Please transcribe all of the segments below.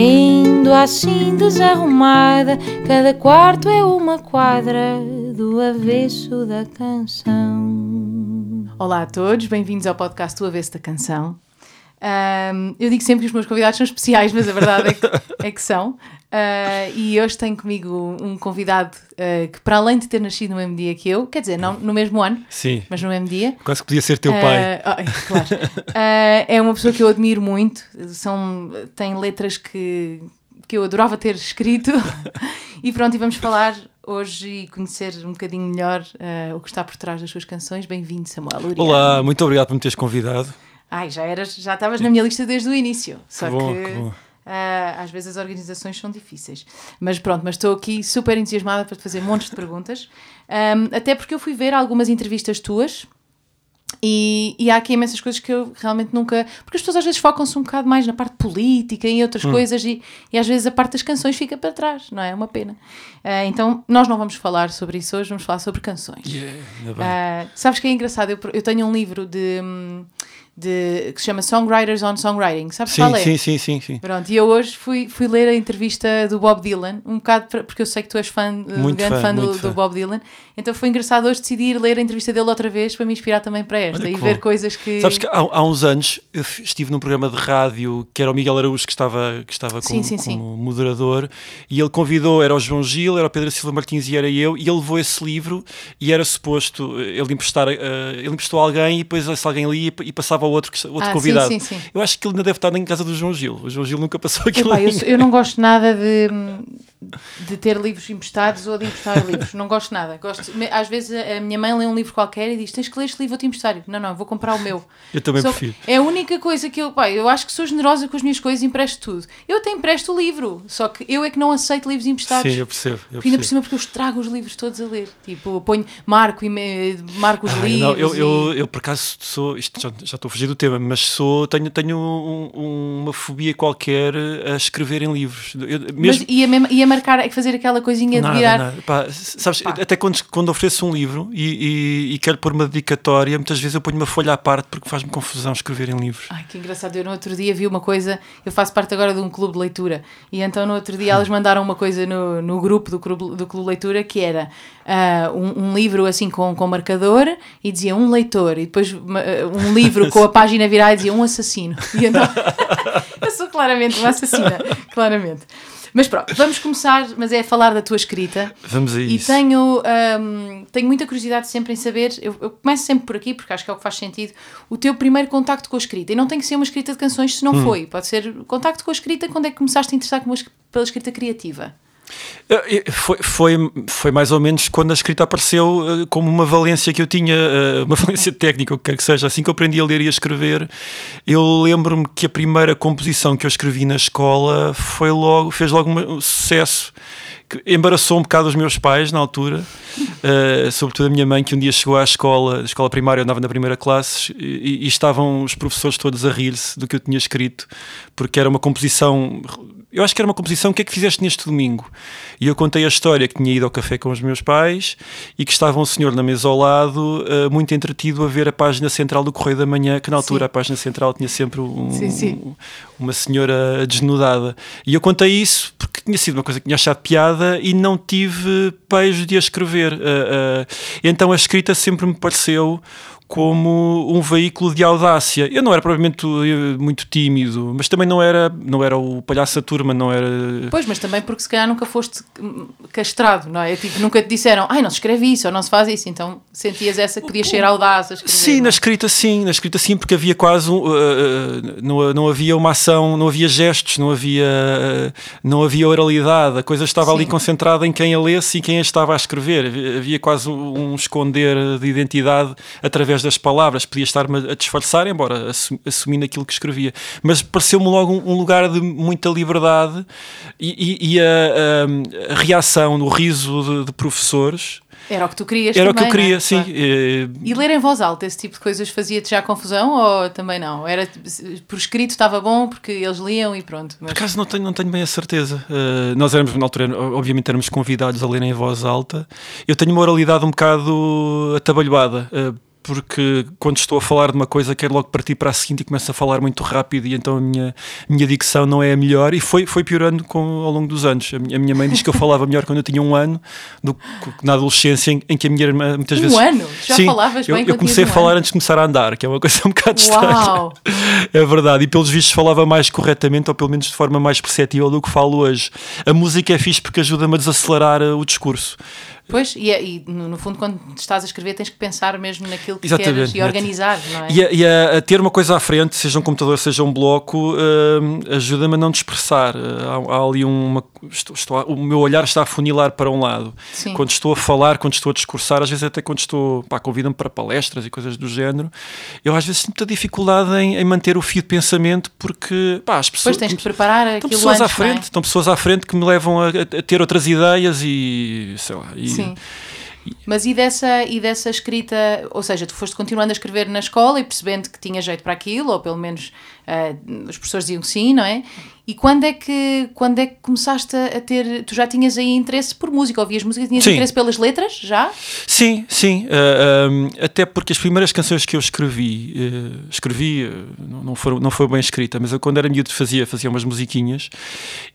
Vendo assim desarrumada, cada quarto é uma quadra do avesso da canção. Olá a todos, bem-vindos ao podcast do Avesso da Canção. Um, eu digo sempre que os meus convidados são especiais, mas a verdade é que, é que são. Uh, e hoje tenho comigo um convidado uh, que, para além de ter nascido no mesmo dia que eu, quer dizer, não no mesmo ano, Sim. mas no mesmo dia. Quase que podia ser teu pai. Oh, claro. é uma pessoa que eu admiro muito. São, tem letras que, que eu adorava ter escrito. e pronto, e vamos falar hoje e conhecer um bocadinho melhor o que está por trás das suas canções. Bem-vindo, Samuel Uriano. Olá, muito obrigado por me teres convidado. Ai, já eras, já estavas na minha lista desde o início. Só que, bom, que, que bom. Uh, às vezes as organizações são difíceis. Mas pronto, mas estou aqui super entusiasmada para te fazer montes de perguntas. Um, até porque eu fui ver algumas entrevistas tuas. E, e, há aqui imensas coisas que eu realmente nunca. Porque as pessoas às vezes focam-se um bocado mais na parte política e outras hum. coisas, e, e, às vezes a parte das canções fica para trás, não é? É uma pena. Uh, então, nós não vamos falar sobre isso hoje, vamos falar sobre canções. Yeah, uh, sabes que é engraçado? Eu, eu tenho um livro de. Um, de, que se chama Songwriters on Songwriting. Sabes sim, qual é? Sim, sim, sim, sim. Pronto, e eu hoje fui, fui ler a entrevista do Bob Dylan, um bocado pra, porque eu sei que tu és fã, muito grande fã, fã, do, fã, do, Bob Dylan, então foi engraçado hoje decidir ler a entrevista dele outra vez para me inspirar também para esta Olha e ver bom. coisas que. Sabes que há, há, uns anos eu estive num programa de rádio que era o Miguel Araújo que estava, que estava como, sim, sim. como moderador e ele convidou, era o João Gil, era o Pedro Silva Martins e era eu, e ele levou esse livro e era suposto ele emprestar, uh, ele emprestou a alguém e depois esse alguém ali e, passava outro, outro ah, convidado. Sim, sim, sim. Eu acho que ele ainda deve estar em casa do João Gil. O João Gil nunca passou aquilo. Epá, eu, eu, não gosto nada de, de ter livros emprestados ou de emprestar livros. Não gosto nada. Gosto, às vezes a minha mãe lê um livro qualquer e diz: Tens que ler este livro, vou-te emprestar. Não, não, vou comprar o meu. Eu também Só prefiro. É a única coisa que eu. Pá, eu acho que sou generosa com as minhas coisas e empresto tudo. Eu até empresto o livro, só que eu é que não aceito livros emprestados. Sim, eu percebo. Eu ainda por cima, porque eu estrago os livros todos a ler. Tipo, ponho, marco, e me, marco os Ai, livros. Não, eu, e... eu, eu, por acaso sou. Isto já, já estou a fugir do tema, mas sou, tenho, tenho um, uma fobia qualquer a escrever em livros. Eu, mesmo... Mas ia, mesmo, ia marcar, é fazer aquela coisinha nada, de virar. Nada. Pá, sabes, Pá. até quando, quando ofereço um livro e, e, e, quero pôr uma dedicatória, muitas vezes eu ponho uma folha à parte porque faz-me confusão escrever em livros. Ai, que engraçado. Eu no outro dia vi uma coisa, eu faço parte agora de um clube de leitura, e então no outro dia elas mandaram uma coisa no, no grupo do clube, do clube de leitura que era uh, um, um, livro assim com, com marcador e dizia um leitor, e depois um livro com a página virada e dizia um assassino. E então, eu sou claramente uma assassina, claramente. Mas pronto, vamos começar, mas é a falar da tua escrita. Vamos a e isso. E tenho, um, tenho muita curiosidade sempre em saber, eu, eu, começo sempre por aqui, porque acho que é o que faz sentido, o teu primeiro contacto com a escrita. E não tem que ser uma escrita de canções se não hum. foi. Pode ser contacto com a escrita quando é que começaste a interessar pela escrita criativa. Foi, foi, foi mais ou menos quando a escrita apareceu como uma valência que eu tinha, uma valência técnica, o que quer que seja. Assim que eu aprendi a ler e a escrever, eu lembro-me que a primeira composição que eu escrevi na escola foi logo, fez logo um sucesso que embaraçou um bocado os meus pais na altura, uh, sobretudo a minha mãe, que um dia chegou à escola, escola primária, eu andava na primeira classe, e, e estavam os professores todos a rir-se do que eu tinha escrito, porque era uma composição eu acho que era uma composição, o que é que fizeste neste domingo? E eu contei a história que tinha ido ao café com os meus pais e que estava um senhor na mesa ao lado, uh, muito entretido a ver a página central do Correio da Manhã, que na altura sim. a página central tinha sempre um, sim, sim. uma senhora desnudada. E eu contei isso porque tinha sido uma coisa que tinha achado piada e não tive pejo de a escrever. Uh, uh, então a escrita sempre me pareceu como um veículo de audácia. Eu não era provavelmente muito tímido, mas também não era, não era o palhaço da turma, não era. Pois, mas também porque se calhar nunca foste castrado, não é? Tipo, nunca te disseram, ai, não se escreve isso ou não se faz isso, então sentias essa que podias ser audaz escrever. Sim, não? na escrita sim, na escrita sim, porque havia quase um, uh, não, não havia uma ação, não havia gestos, não havia, não havia oralidade, a coisa estava sim. ali concentrada em quem a lesse e quem a estava a escrever. Havia quase um esconder de identidade através através das palavras, podia estar-me a disfarçar, embora assumindo aquilo que escrevia. Mas pareceu-me logo um, lugar de muita liberdade e, e, e a, a, reação, o riso de, de professores era o que tu querias Era também, o que eu queria, é? sim. Eh, e ler em voz alta, esse tipo de coisas fazia-te já confusão ou também não? Era por escrito estava bom porque eles liam e pronto. Mas... Por acaso não tenho, não tenho bem a certeza. Uh, nós éramos, na altura, obviamente éramos convidados a ler em voz alta. Eu tenho uma oralidade um bocado atabalhoada. Uh, porque quando estou a falar de uma coisa quero logo partir para a seguinte e começo a falar muito rápido e então a minha, minha dicção não é a melhor e foi, foi piorando com, ao longo dos anos. A minha, a minha mãe diz que eu falava melhor quando eu tinha um ano do que na adolescência em, em que a minha irmã muitas um vezes... Um ano? Já sim, falavas bem Eu, eu comecei a um falar ano. antes de começar a andar, que é uma coisa um bocado Uau. estranha. É verdade, e pelos vistos falava mais corretamente ou pelo menos de forma mais perceptível do que falo hoje. A música é fixe porque ajuda-me a desacelerar uh, o discurso. Pois, e, e, no fundo, quando estás a escrever, tens que pensar mesmo naquilo que Exatamente. queres e organizar, não é? E, a, e a, a, ter uma coisa à frente, seja um computador, seja um bloco, uh, ajuda-me a não dispersar. Uh, há, há, ali uma. Estou, estou, o meu olhar está a funilar para um lado. Sim. Quando estou a falar, quando estou a discursar, às vezes até quando estou. Pá, convidam-me para palestras e coisas do género, eu às vezes tenho muita dificuldade em, em manter o fio de pensamento porque. Pá, as pessoas. Pois tens que preparar estão pessoas antes, à frente, é? estão pessoas à frente que me levam a, a, ter outras ideias e. sei lá. E, Sim. Mas e dessa, e dessa escrita, ou seja, tu foste continuando a escrever na escola e percebendo que tinha jeito para aquilo, ou pelo menos uh, os professores diziam que sim, não é? E quando é que quando é que começaste a ter, tu já tinhas aí interesse por música, ouvias música, tinhas sim. interesse pelas letras, já? Sim, sim, uh, um, até porque as primeiras canções que eu escrevi, uh, escrevi, não, foram, não foi bem escrita, mas eu quando era miúdo fazia, fazia umas musiquinhas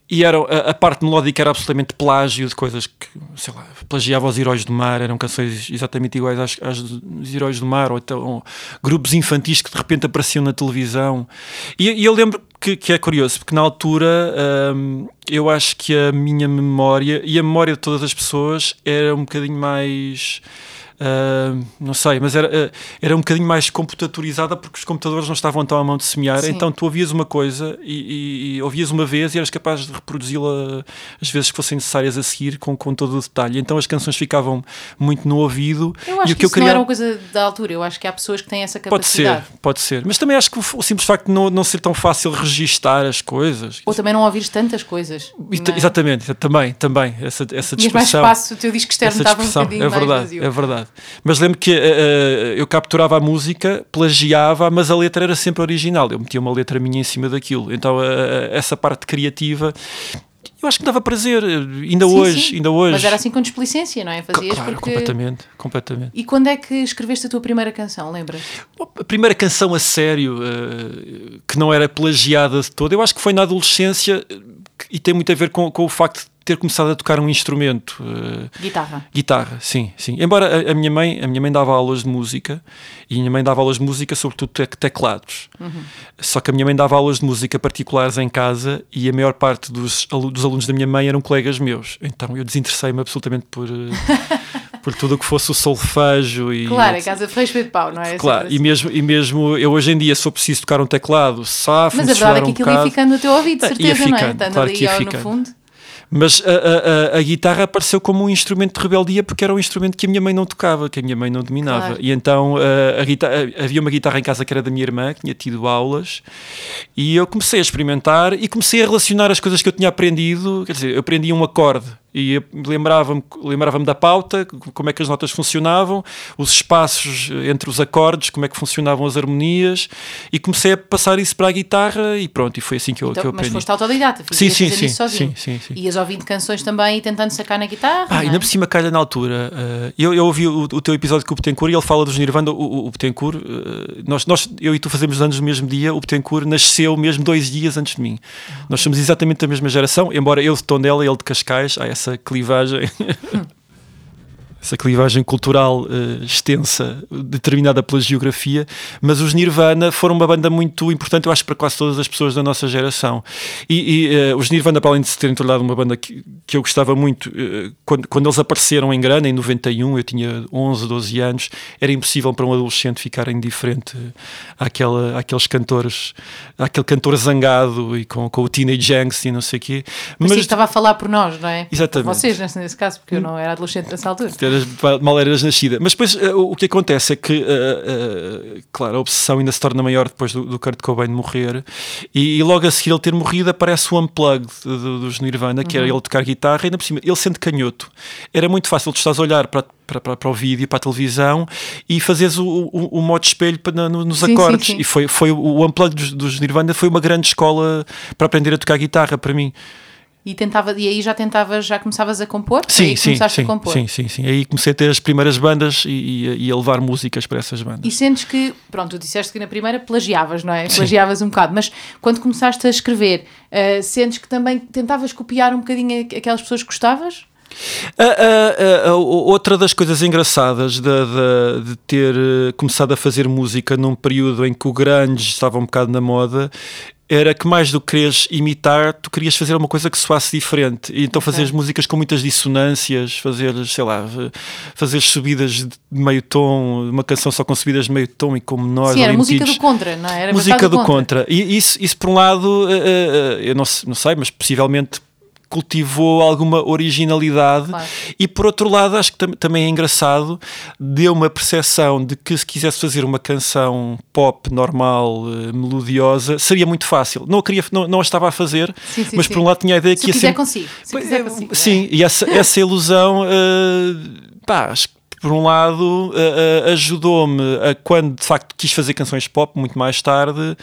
e era, a, a, parte melódica era absolutamente plágio de coisas que, sei lá, plagiava os Heróis do Mar, eram canções exatamente iguais às, às dos Heróis do Mar, ou então grupos infantis que de repente apareciam na televisão. E, e eu lembro que, que, é curioso, porque na altura um, eu acho que a minha memória e a memória de todas as pessoas era um bocadinho mais. Uh, não sei, mas era, uh, era um bocadinho mais computatorizada porque os computadores não estavam tão à mão de semear, Sim. então tu ouvias uma coisa e, e, e, ouvias uma vez e eras capaz de reproduzi-la as vezes que fossem necessárias a seguir com, com todo o detalhe. Então as canções ficavam muito no ouvido. Eu acho e o que, que eu isso queria... não era uma coisa da altura, eu acho que há pessoas que têm essa capacidade. Pode ser, pode ser. Mas também acho que o, o simples facto de não, não ser tão fácil registar as coisas. Ou também não ouvires tantas coisas. É? Exatamente, também, também. Essa, essa Tinhas mais espaço, o teu disco externo estava um bocadinho é verdade, mais vazio. É verdade. Mas lembro que uh, eu capturava a música, plagiava, mas a letra era sempre original. Eu metia uma letra minha em cima daquilo. Então uh, essa parte criativa eu acho que dava prazer, ainda sim, hoje, sim. ainda hoje. Mas era assim com displicência, não é? Fazias claro, porque... completamente, completamente. E quando é que escreveste a tua primeira canção, lembras? A primeira canção a sério, uh, que não era plagiada de todo, eu acho que foi na adolescência e tem muito a ver com, com o facto de ter começado a tocar um instrumento. Uh, guitarra. Guitarra, sim, sim. Embora a, a, minha mãe, a minha mãe dava aulas de música e a minha mãe dava aulas de música sobretudo te teclados. Uhum. Só que a minha mãe dava aulas de música particulares em casa e a maior parte dos, dos alunos da minha mãe eram colegas meus. Então eu desinteressei-me absolutamente por por tudo o que fosse o solfejo e claro, a casa fecha de pau, não é? Claro, assim. e mesmo e mesmo eu hoje em dia sou preciso tocar um teclado, safo, Mas a verdade é que um aquilo bocado, ia ficando no teu ouvido, de certeza, ficando, não é? Estando claro ali ao, no fundo. Mas a, a, a, guitarra apareceu como um instrumento de rebeldia porque era um instrumento que a minha mãe não tocava, que a minha mãe não dominava. Claro. E então a, guitarra, havia uma guitarra em casa que era da minha irmã, que tinha tido aulas, e eu comecei a experimentar e comecei a relacionar as coisas que eu tinha aprendido. Quer dizer, eu aprendi um acorde e lembrava-me lembrava da pauta, como é que as notas funcionavam, os espaços entre os acordes, como é que funcionavam as harmonias, e comecei a passar isso para a guitarra e pronto, e foi assim que eu, então, que eu aprendi. Mas foste autodidata, sim, sim, sim, sozinho. Sim, sim, sim. Ias ouvindo canções também e tentando sacar na guitarra. Ah, é? ainda por cima calha na altura. Uh, eu, eu ouvi o, o, teu episódio com o Betancourt e ele fala dos Nirvana. O, o, o Betancourt, uh, nós, nós, eu e tu fazemos anos no mesmo dia. O Betancourt nasceu mesmo dois dias antes de mim. Uhum. Nós somos exatamente da mesma geração, embora eu de Tondela e ele de Cascais. Há essa clivagem. essa clivagem cultural uh, extensa, determinada pela geografia, mas os Nirvana foram uma banda muito importante, eu acho, para quase todas as pessoas da nossa geração. E, e uh, os Nirvana, para além de se terem tornado uma banda que, que eu gostava muito, uh, quando, quando eles apareceram em grana, em 91, eu tinha 11, 12 anos, era impossível para um adolescente ficar indiferente àquela, àqueles cantores, àquele cantor zangado e com, com o Teenage Angst e não sei o quê. Mas, mas estava a falar por nós, não é? Exatamente. Por vocês, nesse, nesse caso, porque eu não era adolescente nessa altura. Eras, mal eras nascida. Mas depois uh, o que acontece é que, uh, uh, claro, a obsessão ainda se torna maior depois do, do Kurt Cobain morrer e, e, logo a seguir ele ter morrido aparece o unplugged dos Nirvana, que uhum. era ele tocar guitarra e ainda por cima, ele sendo canhoto, era muito fácil tu estás a olhar para, para, para, para, o vídeo, para a televisão e fazeres o, o, o modo espelho para, nos sim, acordes. Sim, sim. E foi, foi o unplugged dos, dos Nirvana foi uma grande escola para aprender a tocar guitarra para mim. E, tentava, e aí já tentavas, já começavas a compor? Sim, sim, sim, a compor. sim, sim, sim. Aí comecei a ter as primeiras bandas e, e, a levar músicas para essas bandas. E sentes que, pronto, tu disseste que na primeira plagiavas, não é? Plagiavas sim. um bocado, mas quando começaste a escrever, uh, sentes que também tentavas copiar um bocadinho aquelas pessoas que gostavas? A, a, a, outra das coisas engraçadas de, de, de, ter eh, começado a fazer música num período em que o grunge estava um bocado na moda era que mais do que quereres imitar, tu querias fazer uma coisa que soasse diferente. E então okay. fazeres músicas com muitas dissonâncias, fazer, sei lá, fazer subidas de meio tom, uma canção só com subidas de meio tom e com menores. Sim, era música do contra, não é? Era música do contra. contra. E isso, isso por um lado, eh, eh, eu não, não sei, mas possivelmente cultivou alguma originalidade claro. e por outro lado acho que tam também é engraçado deu uma percepção de que se quisesse fazer uma canção pop normal uh, melodiosa seria muito fácil não a queria não, não a estava a fazer sim, sim, mas sim. por um lado tinha a ideia se que ia ser consigo. Se quiser eh, consigo, sim é? e essa, essa ilusão uh, pá, acho que por um lado, uh, uh, ajudou-me a quando de facto quis fazer canções pop muito mais tarde.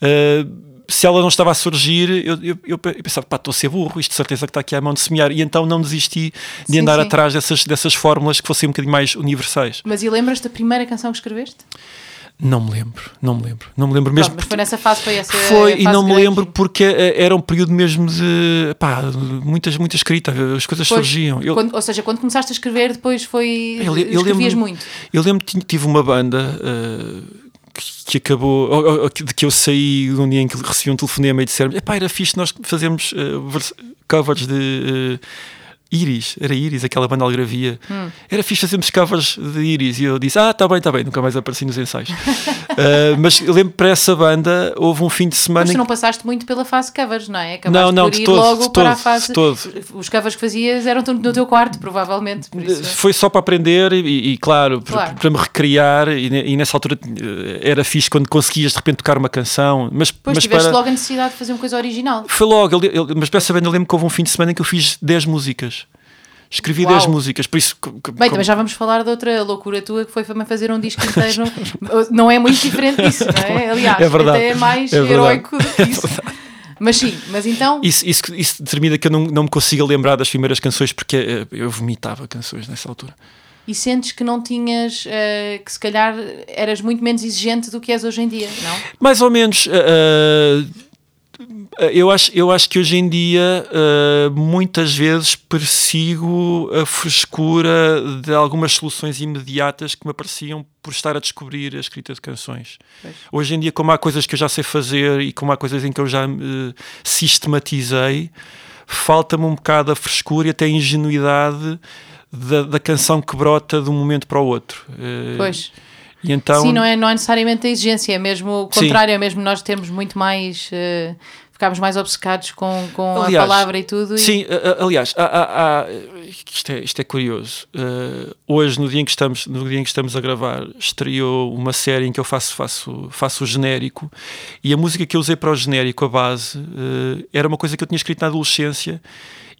Uh, se ela não estava a surgir, eu, eu, eu pensava, pá, estou a ser burro, isto de certeza que está aqui à mão de semear. E então não desisti de sim, andar sim. atrás dessas, dessas fórmulas que fossem um bocadinho mais universais. Mas e lembras da primeira canção que escreveste? Não me lembro, não me lembro, não me lembro mesmo. Pronto, mas foi nessa fase, foi essa Foi, e não me lembro porque eh, era um período mesmo de pá, muitas, muita escrita, as coisas pois, surgiam. Eu, quando, ou seja, quando começaste a escrever, depois foi. Eu, eu escrevias lembro, muito. Eu lembro que tive uma banda. Uh, que acabou, ou, ou, de que eu saí um dia em que recebi um telefonema e disseram: pá, era fixe nós fazermos uh, covers de. Uh, Iris, era Iris, aquela banda algravia. Hum. Era fixe fazermos covers de Iris. E eu disse: Ah, tá bem, tá bem. Nunca mais apareci nos ensaios. uh, mas eu lembro para essa banda, houve um fim de semana. Mas tu não passaste muito pela fase covers, não é? Acabaste não, não, de todo, logo de para todo, a fase. Todo. Os covers que fazias eram no teu quarto, provavelmente. Foi só para aprender e, e claro, claro. Para, para, me recriar. E, e, nessa altura eh, era fixe quando conseguias de repente tocar uma canção. Mas, pois mas tiveste para... logo a necessidade de fazer uma coisa original. Foi logo, ele, ele, mas para essa banda eu lembro que houve um fim de semana em que eu fiz 10 músicas. Escrevi Uau. 10 músicas, por isso. Bem, também já vamos falar de outra loucura tua que foi fazer um disco inteiro. não é muito diferente disso, não é? Aliás, é verdade. até é mais é heroico do que isso. É mas sim, mas então. Isso, isso, isso determina que eu não, não me consiga lembrar das primeiras canções porque eh, eu vomitava canções nessa altura. E sentes que não tinhas, uh, que se calhar eras muito menos exigente do que és hoje em dia, não? Mais ou menos. Uh, eu acho, eu acho que hoje em dia uh, muitas vezes persigo a frescura de algumas soluções imediatas que me apareciam por estar a descobrir a escrita de canções. Pois. Hoje em dia, como há coisas que eu já sei fazer e como há coisas em que eu já uh, sistematizei, falta-me um bocado a frescura e até a ingenuidade da, da canção que brota de um momento para o outro. Uh, pois. E então... Sim, não é, não é necessariamente a exigência, é mesmo o contrário, Sim. é mesmo nós termos muito mais. Uh, ficámos mais obcecados com, com aliás, a palavra e tudo. Sim, e... aliás, há, há, há, isto, é, isto é curioso. Uh, hoje, no dia, em que estamos, no dia em que estamos a gravar, estreou uma série em que eu faço, faço, faço o genérico e a música que eu usei para o genérico, a base, uh, era uma coisa que eu tinha escrito na adolescência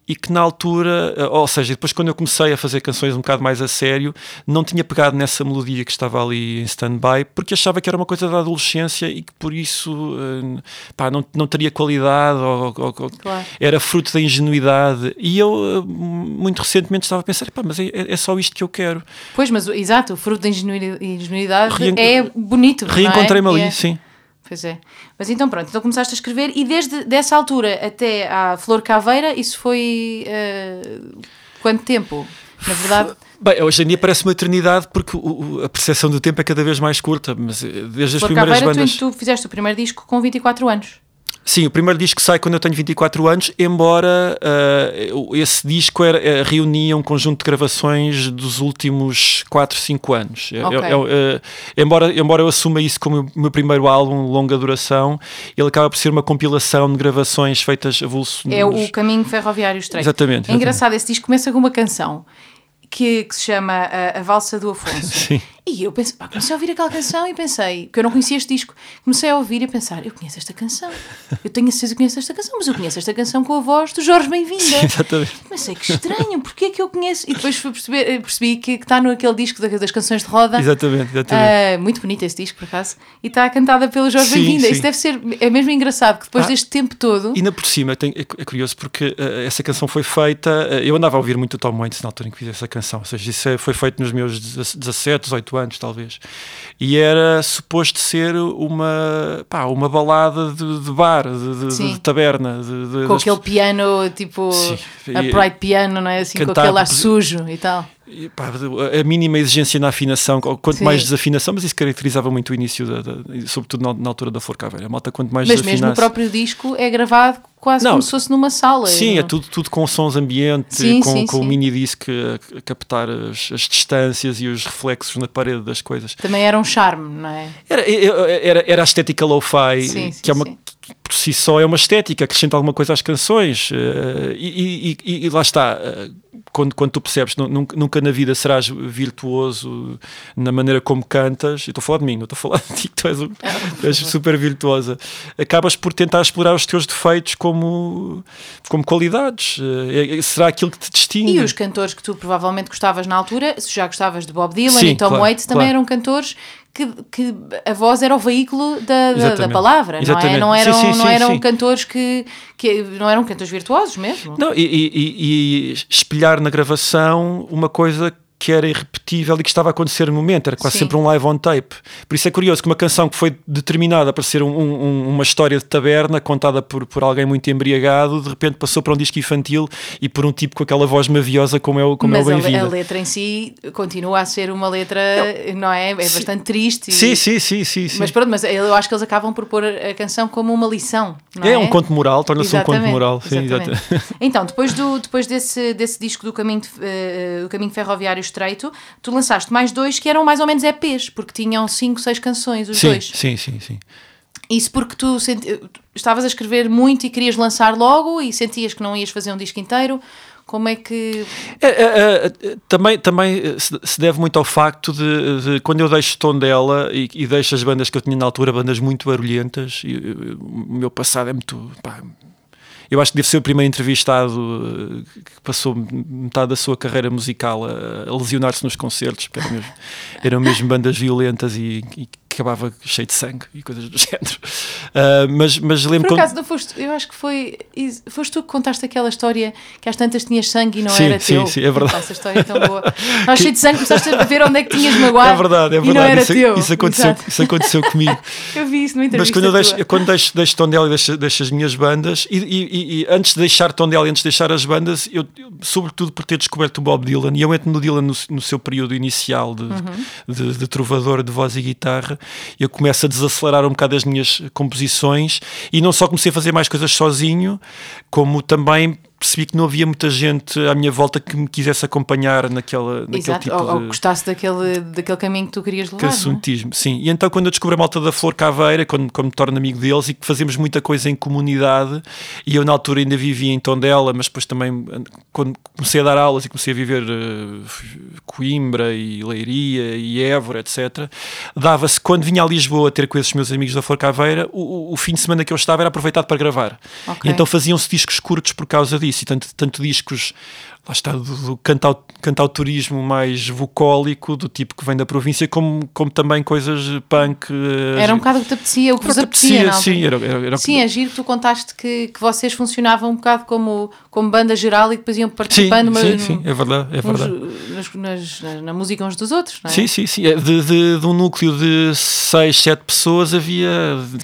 e que na altura, eh, ou seja, depois quando eu comecei a fazer canções um bocado mais a sério, não tinha pegado nessa melodia que estava ali em stand-by, porque achava que era uma coisa da adolescência e que por isso eh, pá, não, não teria qualidade, ou, ou claro. era fruto da ingenuidade. E eu, eh, muito recentemente, estava a pensar, pá, mas é, é só isto que eu quero. Pois, mas exato, o fruto da ingenuidade Reen... é bonito. É? Reencontrei-me ali, é... sim. Pois é. Mas então pronto, então começaste a escrever e desde dessa altura até à Flor Caveira, isso foi uh, quanto tempo? Na verdade. Bem, hoje em dia parece uma eternidade porque o, a percepção do tempo é cada vez mais curta, mas eh, desde as Flor primeiras Caveira, bandas. Tu, tu fizeste o primeiro disco com 24 anos. Sim, o primeiro disco sai quando eu tenho 24 anos, embora uh, esse disco era, uh, reunia um conjunto de gravações dos últimos 4, 5 anos. Okay. Eu, uh, embora, embora eu assuma isso como o meu primeiro álbum, longa duração, ele acaba por ser uma compilação de gravações feitas avulso. É o Caminho Ferroviário Estreito. Exatamente. É engraçado, esse disco começa com uma canção que, que se chama a, a Valsa do Afonso. Sim. E eu pensei, pá, comecei a ouvir aquela canção e pensei, que eu não conhecia este disco, comecei a ouvir e a pensar, eu conheço esta canção, eu tenho a certeza que conheço esta canção, mas eu conheço esta canção com a voz do Jorge Bem-vinda. Exatamente. Pensei, que estranho, porque é que eu conheço? E depois fui perceber, eh, percebi que está no aquele disco da- das canções de roda. Exatamente, exatamente. Ah, muito bonito esse disco, por acaso. E está cantada pelo Jorge Bem-vinda. Isso deve ser, é mesmo engraçado, que depois Ah. deste tempo todo. E ainda por cima, é é curioso porque eh, essa canção foi feita. eh, eu andava a ouvir muito o Tom Waits na altura em que fiz essa canção, ou seja, isso é- foi feito nos meus 17, 18 anos, talvez. E era suposto ser uma, pá, uma balada de, de bar, de, de- de taberna. Com aquele piano, tipo, a Pride Piano, não é? Assim, com aquele ar sujo e tal. E, pá, a mínima exigência na afinação, quanto Sim. mais desafinação, mas isso caracterizava muito o início, da, da- sobretudo na, na altura da Flor Caveira. A malta, quanto mais Mas mesmo o próprio disco é gravado quase Não. como se fosse numa sala. Sim, não- é tudo, tudo com sons ambiente, Sim, com, sim, com o sim. mini disc a, a captar as, as distâncias e os reflexos na parede das coisas. Também era um charme, não é? Era, era, era a estética lo-fi, que é uma, por si só é uma estética, acrescenta alguma coisa às canções. eh, e, e- e- lá está, eh, quando, quando tu percebes, nu- nunca, nunca na vida serás virtuoso na maneira como cantas. Eu estou a falar de mim, não estou a falar de ti, que tu és, um- tu és super virtuosa. Acabas por tentar explorar os teus defeitos como, como qualidades. Eh, é- será aquilo que te distingue. E os cantores que tu provavelmente gostavas na altura, se já gostavas de Bob Dylan Sim, e Tom claro, Waits, também claro. eram cantores que, que a voz era o veículo da, da, da Exatamente. palavra, não é? Exatamente. Não eram, sim, não sim, eram sim. cantores que, que não eram cantores virtuosos mesmo. Não, e, e- e- e espelhar na gravação uma coisa que era irrepetível e que estava a acontecer no momento, era quase Sim. sempre um live on tape. Por isso é curioso que uma canção que foi determinada para ser um- um- uma história de taberna contada por, por alguém muito embriagado, de repente passou para um disco infantil e por um tipo com aquela voz maviosa como é o, como é o Mas a, a letra em si continua a ser uma letra, não é? É bastante triste. e- Sim, sim, sim, sim. sim. Mas pronto, mas eu acho que eles acabam por pôr a canção como uma lição, não é? é, um conto moral, torna-se um conto moral. Sim, exatamente. exatamente. Então, depois, do, depois desse, desse disco do Caminho, de- eh, o Caminho Ferroviário Estreito, tu lançaste mais dois que eram mais ou menos EPs, porque tinham cinco, seis canções, os Sim, dois. sim, sim, sim. Isso porque tu senti- estavas a escrever muito e querias lançar logo e sentias que não ias fazer um disco inteiro. Como é que. É, é, é, também também eh, se deve muito ao facto de, de quando eu deixo Tondela e, e deixo as bandas que eu tinha na altura, bandas muito barulhentas, e, eh, o meu passado é muito. pá, eu acho que devo ser o primeiro entrevistado eh, que passou metade da sua carreira musical a, a lesionar-se nos concertos, porque eram mesmo, eram mesmo bandas violentas e, e acabava cheio de sangue e coisas do género. Ah, mas, mas lembro Por quando- acaso, não foste, eu acho que foi. Foste tu que contaste aquela história que às tantas tinhas sangue e não Sim, era sim, teu. sim, é verdade. Pá, Essa história é tão boa. Estavas cheio de sangue, começaste a ver onde é que tinhas magoado. É verdade, é E não verdade. era Isso, teu. isso aconteceu, Exato. isso aconteceu comigo. Eu vi isso Mas entrevista. quando eu deixo, tua. quando deixo, deixo Tondela e deixo, deixo as minhas bandas, e, e- e- antes de deixar Tondela e antes de deixar as bandas, eu, sobretudo por ter descoberto o Bob Dylan, e eu entro no Dylan no, no seu período inicial de, de, de trovador de voz e guitarra, eu começo a desacelerar um bocado as minhas composições, e não só comecei a fazer mais coisas sozinho, como também percebi que não havia muita gente à minha volta que me quisesse acompanhar naquela, naquele Exato, tipo ou, ou de... que gostasse daquele, daquele caminho que tu querias levar. é? Cancionismo, sim. E então, quando eu descobri a malta da Flor Caveira, quando, quando me torno amigo deles e que fazemos muita coisa em comunidade, e eu na altura ainda vivia em Tondela, mas depois também, quando comecei a dar aulas e comecei a viver eh, Coimbra e Leiria e Évora, etc., dava-se, quando vinha a Lisboa ter com esses meus amigos da Flor Caveira, o, o- fim de semana que eu estava era aproveitado para gravar. Ok. E então faziam-se discos curtos por causa disso, e tanto, tanto discos lá está, do, do cantau, cantautorismo mais vocólico, do tipo que vem da província, como, como também coisas punk. eh, Era um bocado o que te apetecia, o que vos apetecia, não? sim, era, era, era Sim, é giro que tu contaste que, que vocês funcionavam um bocado como, como banda geral e depois iam sim, participando mas sim, sim, é verdade, é uns- verdade. Nas, nas- na, música uns dos outros, não é? Sim, sim, sim. É, De, de, de um núcleo de 6, 7 pessoas havia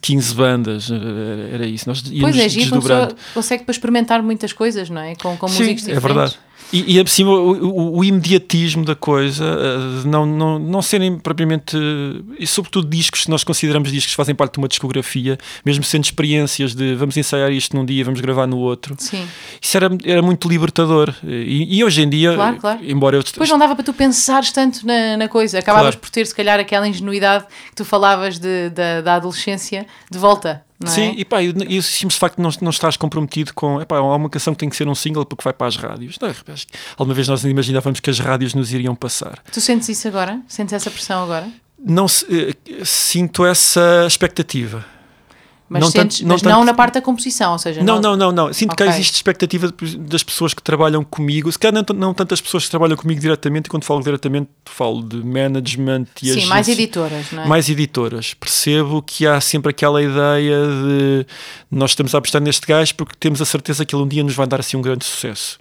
15 bandas. Era, era isso. Nós Pois é, giro, uma pessoa desdobrando. consegue para experimentar muitas coisas, não é? Com, com Sim, músicos é diferentes. verdade. E, e por cima, o, o- o imediatismo da coisa, eh, de não, não, não serem propriamente, eh, e sobretudo discos, nós consideramos discos que fazem parte de uma discografia, mesmo sendo experiências de vamos ensaiar isto num dia, vamos gravar no outro. Sim. Isso era, era muito libertador. E, e hoje em dia, Claro, claro. embora eu Depois não dava para tu pensares tanto na, na coisa. Acabavas Claro. por ter, se calhar, aquela ingenuidade que tu falavas de, da, da adolescência de volta. É? Sim, e pá, e e o simples facto de não, não estás comprometido com. Epá, há uma canção que tem que ser um single porque vai para as rádios. Não, acho que alguma vez nós imaginávamos que as rádios nos iriam passar. Tu sentes isso agora? Sentes essa pressão agora? Não eh, sinto essa expectativa. Mas, Não sentes, tanto- não mas não tanto- na parte da composição, ou seja, Não, não, não, não. Sinto que Ok. existe expectativa das pessoas que trabalham comigo. Se calhar não, não tantas pessoas que trabalham comigo diretamente, e quando falo diretamente, falo de management e Sim, mais agência- editoras, não é? mais editoras. Percebo que há sempre aquela ideia de nós estamos a apostar neste gajo porque temos a certeza que ele um dia nos vai dar assim um grande sucesso.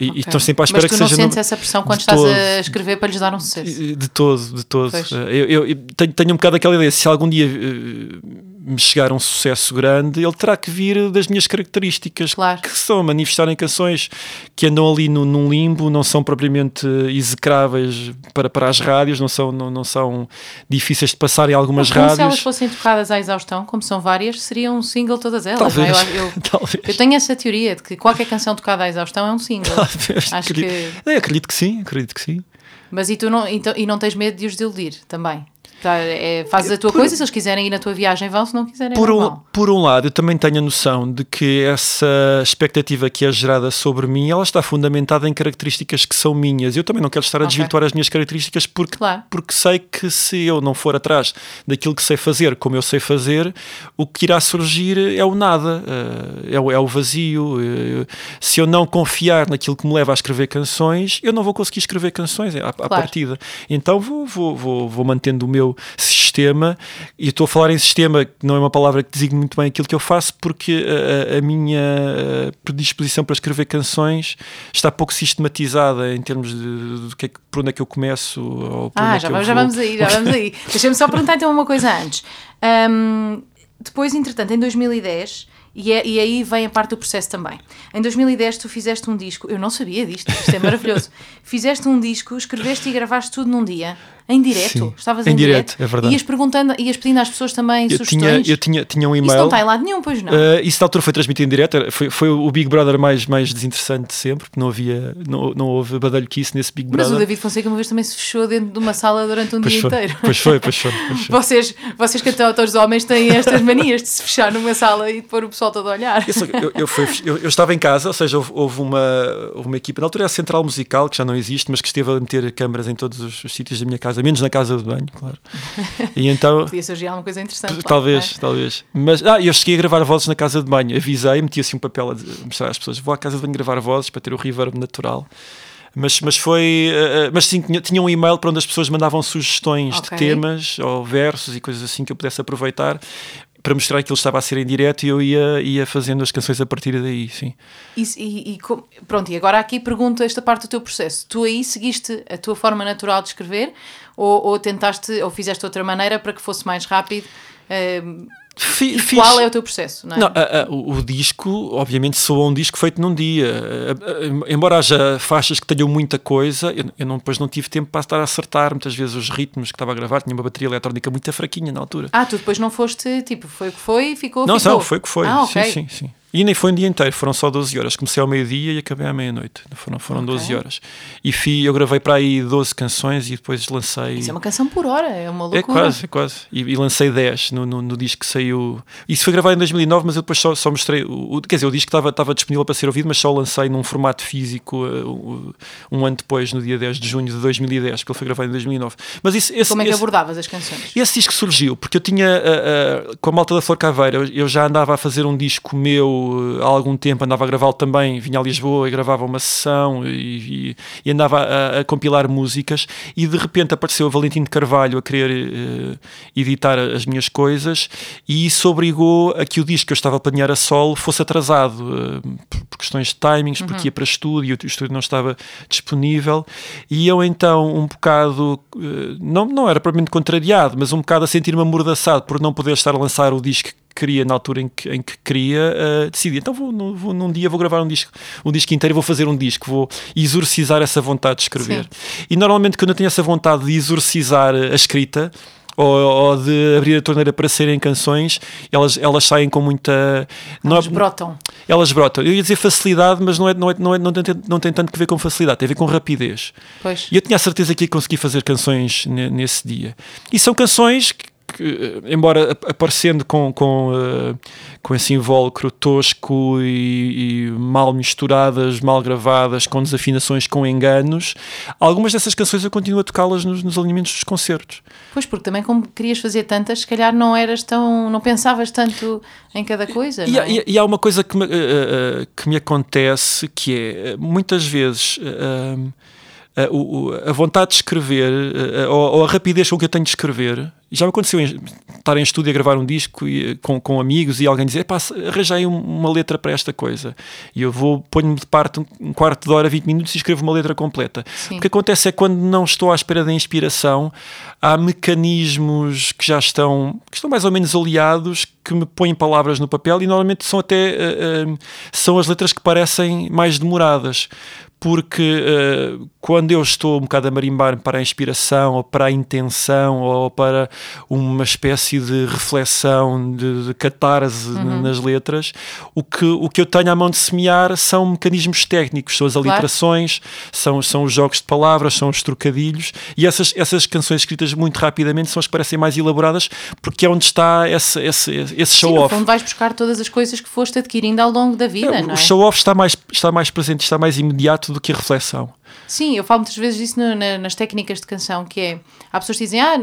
E, e Ok. estão sempre à espera Mas tu que não seja. sentes no- essa pressão quando de estás todo. a escrever para lhes dar um sucesso? De todo, de todo. Eu, eu- eu tenho, tenho um bocado aquela ideia: se algum dia eh, me chegar um sucesso grande, ele terá que vir das minhas características, Claro. que são manifestar em canções que andam ali no, num limbo, não são propriamente execráveis para, para as rádios, não são, não, não são difíceis de passar em algumas Como se elas rádios. fossem tocadas à exaustão, como são várias, seria um single todas elas. não é? Talvez. Eu, eu- Talvez. eu tenho essa teoria de que qualquer canção tocada à exaustão é um single. Talvez. Acho acredito, que- Eu acredito que sim, acredito que sim. Mas e tu não, então, e não tens medo de os desiludir também? Tá, é, fazes a tua Por- coisa, se eles quiserem ir na tua viagem vão, se não quiserem Por não um, vão. por um lado, eu também tenho a noção de que essa expectativa que é gerada sobre mim, ela está fundamentada em características que são minhas. Eu também não quero estar a Ok. desvirtuar as minhas características porque, Claro. porque sei que se eu não for atrás daquilo que sei fazer como eu sei fazer, o que irá surgir é o nada, eh, é o, é o vazio. eh, Se eu não confiar naquilo que me leva a escrever canções, eu não vou conseguir escrever canções à, à partida. Então vou, vou, vou, vou mantendo o meu sistema, e estou a falar em sistema, que não é uma palavra que designe muito bem aquilo que eu faço, porque a, a- minha eh, predisposição para escrever canções está pouco sistematizada em termos de, de, que é por onde é que eu começo. Ou Ah, é já, vamos, já vamos aí, já vamos aí. Deixa-me só perguntar então uma coisa antes. Ahm, depois, entretanto, em 2010, e, é- e aí vem a parte do processo também. Em 2010 tu fizeste um disco, eu não sabia disto, isto é maravilhoso. fizeste um disco, escreveste e gravaste tudo num dia, em direto. Sim, Estavas em em, direto, é verdade. Ias perguntando, ias pedindo às pessoas também Eu sugestões. tinha, eu tinha, tinha um Isso não e-mail. está em lado nenhum, pois não. Uh, isso na altura foi transmitido em direto, foi, foi o Big Brother mais, mais desinteressante de sempre, porque não havia, não, não houve badalho que isso nesse Big Mas Brother. o David Fonseca uma vez também se fechou dentro de uma sala durante um pois, dia foi, inteiro. pois foi, pois foi, pois foi. Vocês, vocês que até todos os homens têm estas manias de se fechar numa sala e de pôr o pessoal todo a olhar. Eu, só- eu- eu fui- eu- eu estava em casa, ou seja, houve, houve uma, uma equipa, na altura era a Central Musical, que já não existe, mas que esteve a meter câmaras em todos os, os sítios da minha casa, menos na casa de banho, claro. E então, Podia surgir alguma coisa interessante. talvez, talvez. Mas ah, eu cheguei a gravar vozes na casa de banho, avisei, meti assim um papel a mostrar às pessoas: vou à casa de banho gravar vozes para ter o reverb natural. Mas, mas foi. eh, eh, mas sim, tinha, um e-mail para onde as pessoas mandavam sugestões Ok. de temas ou versos e coisas assim que eu pudesse aproveitar para mostrar que ele estava a ser em direto e eu ia, ia fazendo as canções a partir daí, sim. E, e- e pronto, e agora aqui pergunto esta parte do teu processo. Tu aí seguiste a tua forma natural de escrever ou, ou tentaste ou fizeste de outra maneira para que fosse mais rápido? E fiz- qual é o teu processo? Não é? Não, a- a- o, o disco, obviamente, soa um disco feito num dia. A- embora haja faixas que tenham muita coisa, eu, eu não, depois não tive tempo para estar a acertar muitas vezes os ritmos que estava a gravar. Tinha uma bateria eletrónica muito fraquinha na altura. Ah, tu depois não foste, tipo, foi o que foi, ficou, não, ficou. não, foi o que foi. Ah, ok. Sim, sim, sim. E nem foi um dia inteiro, foram só 12 horas. Comecei ao meio-dia e acabei à meia-noite. Foram, foram Ok. 12 horas. E fi, eu gravei para aí 12 canções e depois lancei. Isso é uma canção por hora, é uma loucura. É quase, é quase. E, e lancei 10 no, no, no disco que saiu. Isso foi gravado em 2009, mas eu depois só, só mostrei. O, o- quer dizer, o disco estava, estava disponível para ser ouvido, mas só lancei num formato físico uh, um ano depois, no dia 10 de junho de 2010, porque ele foi gravado em 2009. Mas isso, esse, Como é que esse, abordavas as canções? esse disco surgiu porque eu tinha, uh, uh, com a malta da Flor Caveira, eu, eu já andava a fazer um disco meu uh, há algum tempo, andava a gravá-lo também, vinha a Lisboa e gravava uma sessão e, e- e andava a, a compilar músicas e de repente apareceu o Valentim de Carvalho a querer uh, editar as minhas coisas e isso obrigou a que o disco que eu estava a planear a solo fosse atrasado uh, por, por questões de timings, porque ia para estúdio e o estúdio não estava disponível. E eu então um bocado uh, não, não era propriamente contrariado, mas um bocado a sentir-me amordaçado por não poder estar a lançar o disco queria na altura em que, em que queria, uh, decidi, então vou, num- vou num dia vou gravar um disco, um disco inteiro e vou fazer um disco, vou exorcizar essa vontade de escrever. E normalmente quando eu tenho essa vontade de exorcizar a escrita, ou, ou de abrir a torneira para serem canções, elas, elas saem com muita. não é- Eles brotam. elas brotam. Eu ia dizer facilidade, mas não, é, não, é, não, é, não, tem, não tem tanto que ver com facilidade, tem a ver com rapidez. Pois. E eu tinha a certeza que ia conseguir fazer canções ne- nesse dia. E são canções que, que, embora aparecendo com, com, uh, com esse invólucro tosco e, e, mal misturadas, mal gravadas, com desafinações, com enganos, algumas dessas canções eu continuo a tocá-las nos, nos alinhamentos dos concertos. Pois, porque também como querias fazer tantas, se calhar não eras tão, não pensavas tanto em cada coisa. E, é? e, e há uma coisa que me, uh, uh, que me acontece que é, muitas vezes a, a vontade de escrever ou, ou, a rapidez com que eu tenho de escrever. Já me aconteceu em, estar em estúdio a gravar um disco e, com, com amigos e alguém dizer: pá, arranjei uma letra para esta coisa. E eu vou, ponho-me de parte um, quarto de hora, 20 minutos e escrevo uma letra completa. Sim. O que acontece é que quando não estou à espera da inspiração, há mecanismos que já estão, que estão mais ou menos aliados que me põem palavras no papel e normalmente são até uh, uh, são as letras que parecem mais demoradas porque uh, quando eu estou um bocado a marimbar para a inspiração ou para a intenção ou para uma espécie de reflexão, de, de catarse uhum. nas letras, o que, o que eu tenho à mão de semear são mecanismos técnicos, são as aliterações, claro. são, são os jogos de palavras, são os trocadilhos e essas, essas canções escritas muito rapidamente são as que parecem mais elaboradas porque é onde está esse, esse, esse show-off. onde vais buscar todas as coisas que foste adquirindo ao longo da vida, é, não é? O show-off está mais, está mais presente, está mais imediato do que a reflexão. Sim, eu falo muitas vezes disso no, na, nas técnicas de canção, que é, há pessoas que dizem, ah,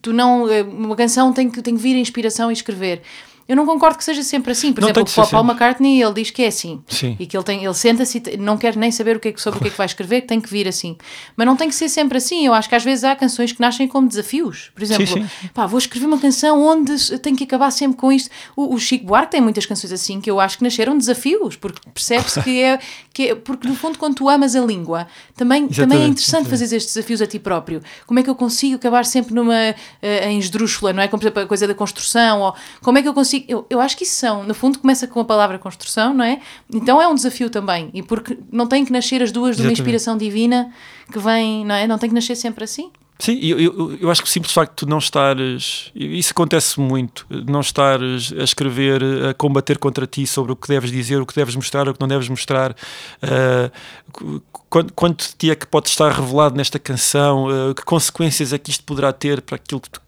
tu não, eh, uma canção tem que, tem que vir a inspiração e escrever. Eu não concordo que seja sempre assim. Por não exemplo, o Paul McCartney ele diz que é assim. Sim. E que ele, tem, ele senta-se e não quer nem saber o que é, sobre o que é que vai escrever, que tem que vir assim. Mas não tem que ser sempre assim. Eu acho que às vezes há canções que nascem como desafios. Por exemplo, sim, sim. Pá, vou escrever uma canção onde tenho que acabar sempre com isto. O, o, Chico Buarque tem muitas canções assim que eu acho que nasceram desafios, porque percebe-se que é, que é. Porque no fundo, quando tu amas a língua, também, também é interessante fazer estes desafios a ti próprio. Como é que eu consigo acabar sempre numa. Uh, em esdrúxula, não é? Como a coisa da construção, ou como é que eu consigo. Eu, eu acho que isso construção. No fundo, começa com a palavra construção, não é? Então é um desafio também. E porque não tem que nascer as duas de uma inspiração divina que vem, não é? Não tem que nascer sempre assim. Sim, eu, eu, eu, acho que o simples facto de não estares, isso acontece muito, não estares a escrever, a combater contra ti sobre o que deves dizer, o que deves mostrar, o que não deves mostrar, uh, quando, quando ti é que pode estar revelado nesta canção, uh, que consequências é que isto poderá ter para aquilo que tu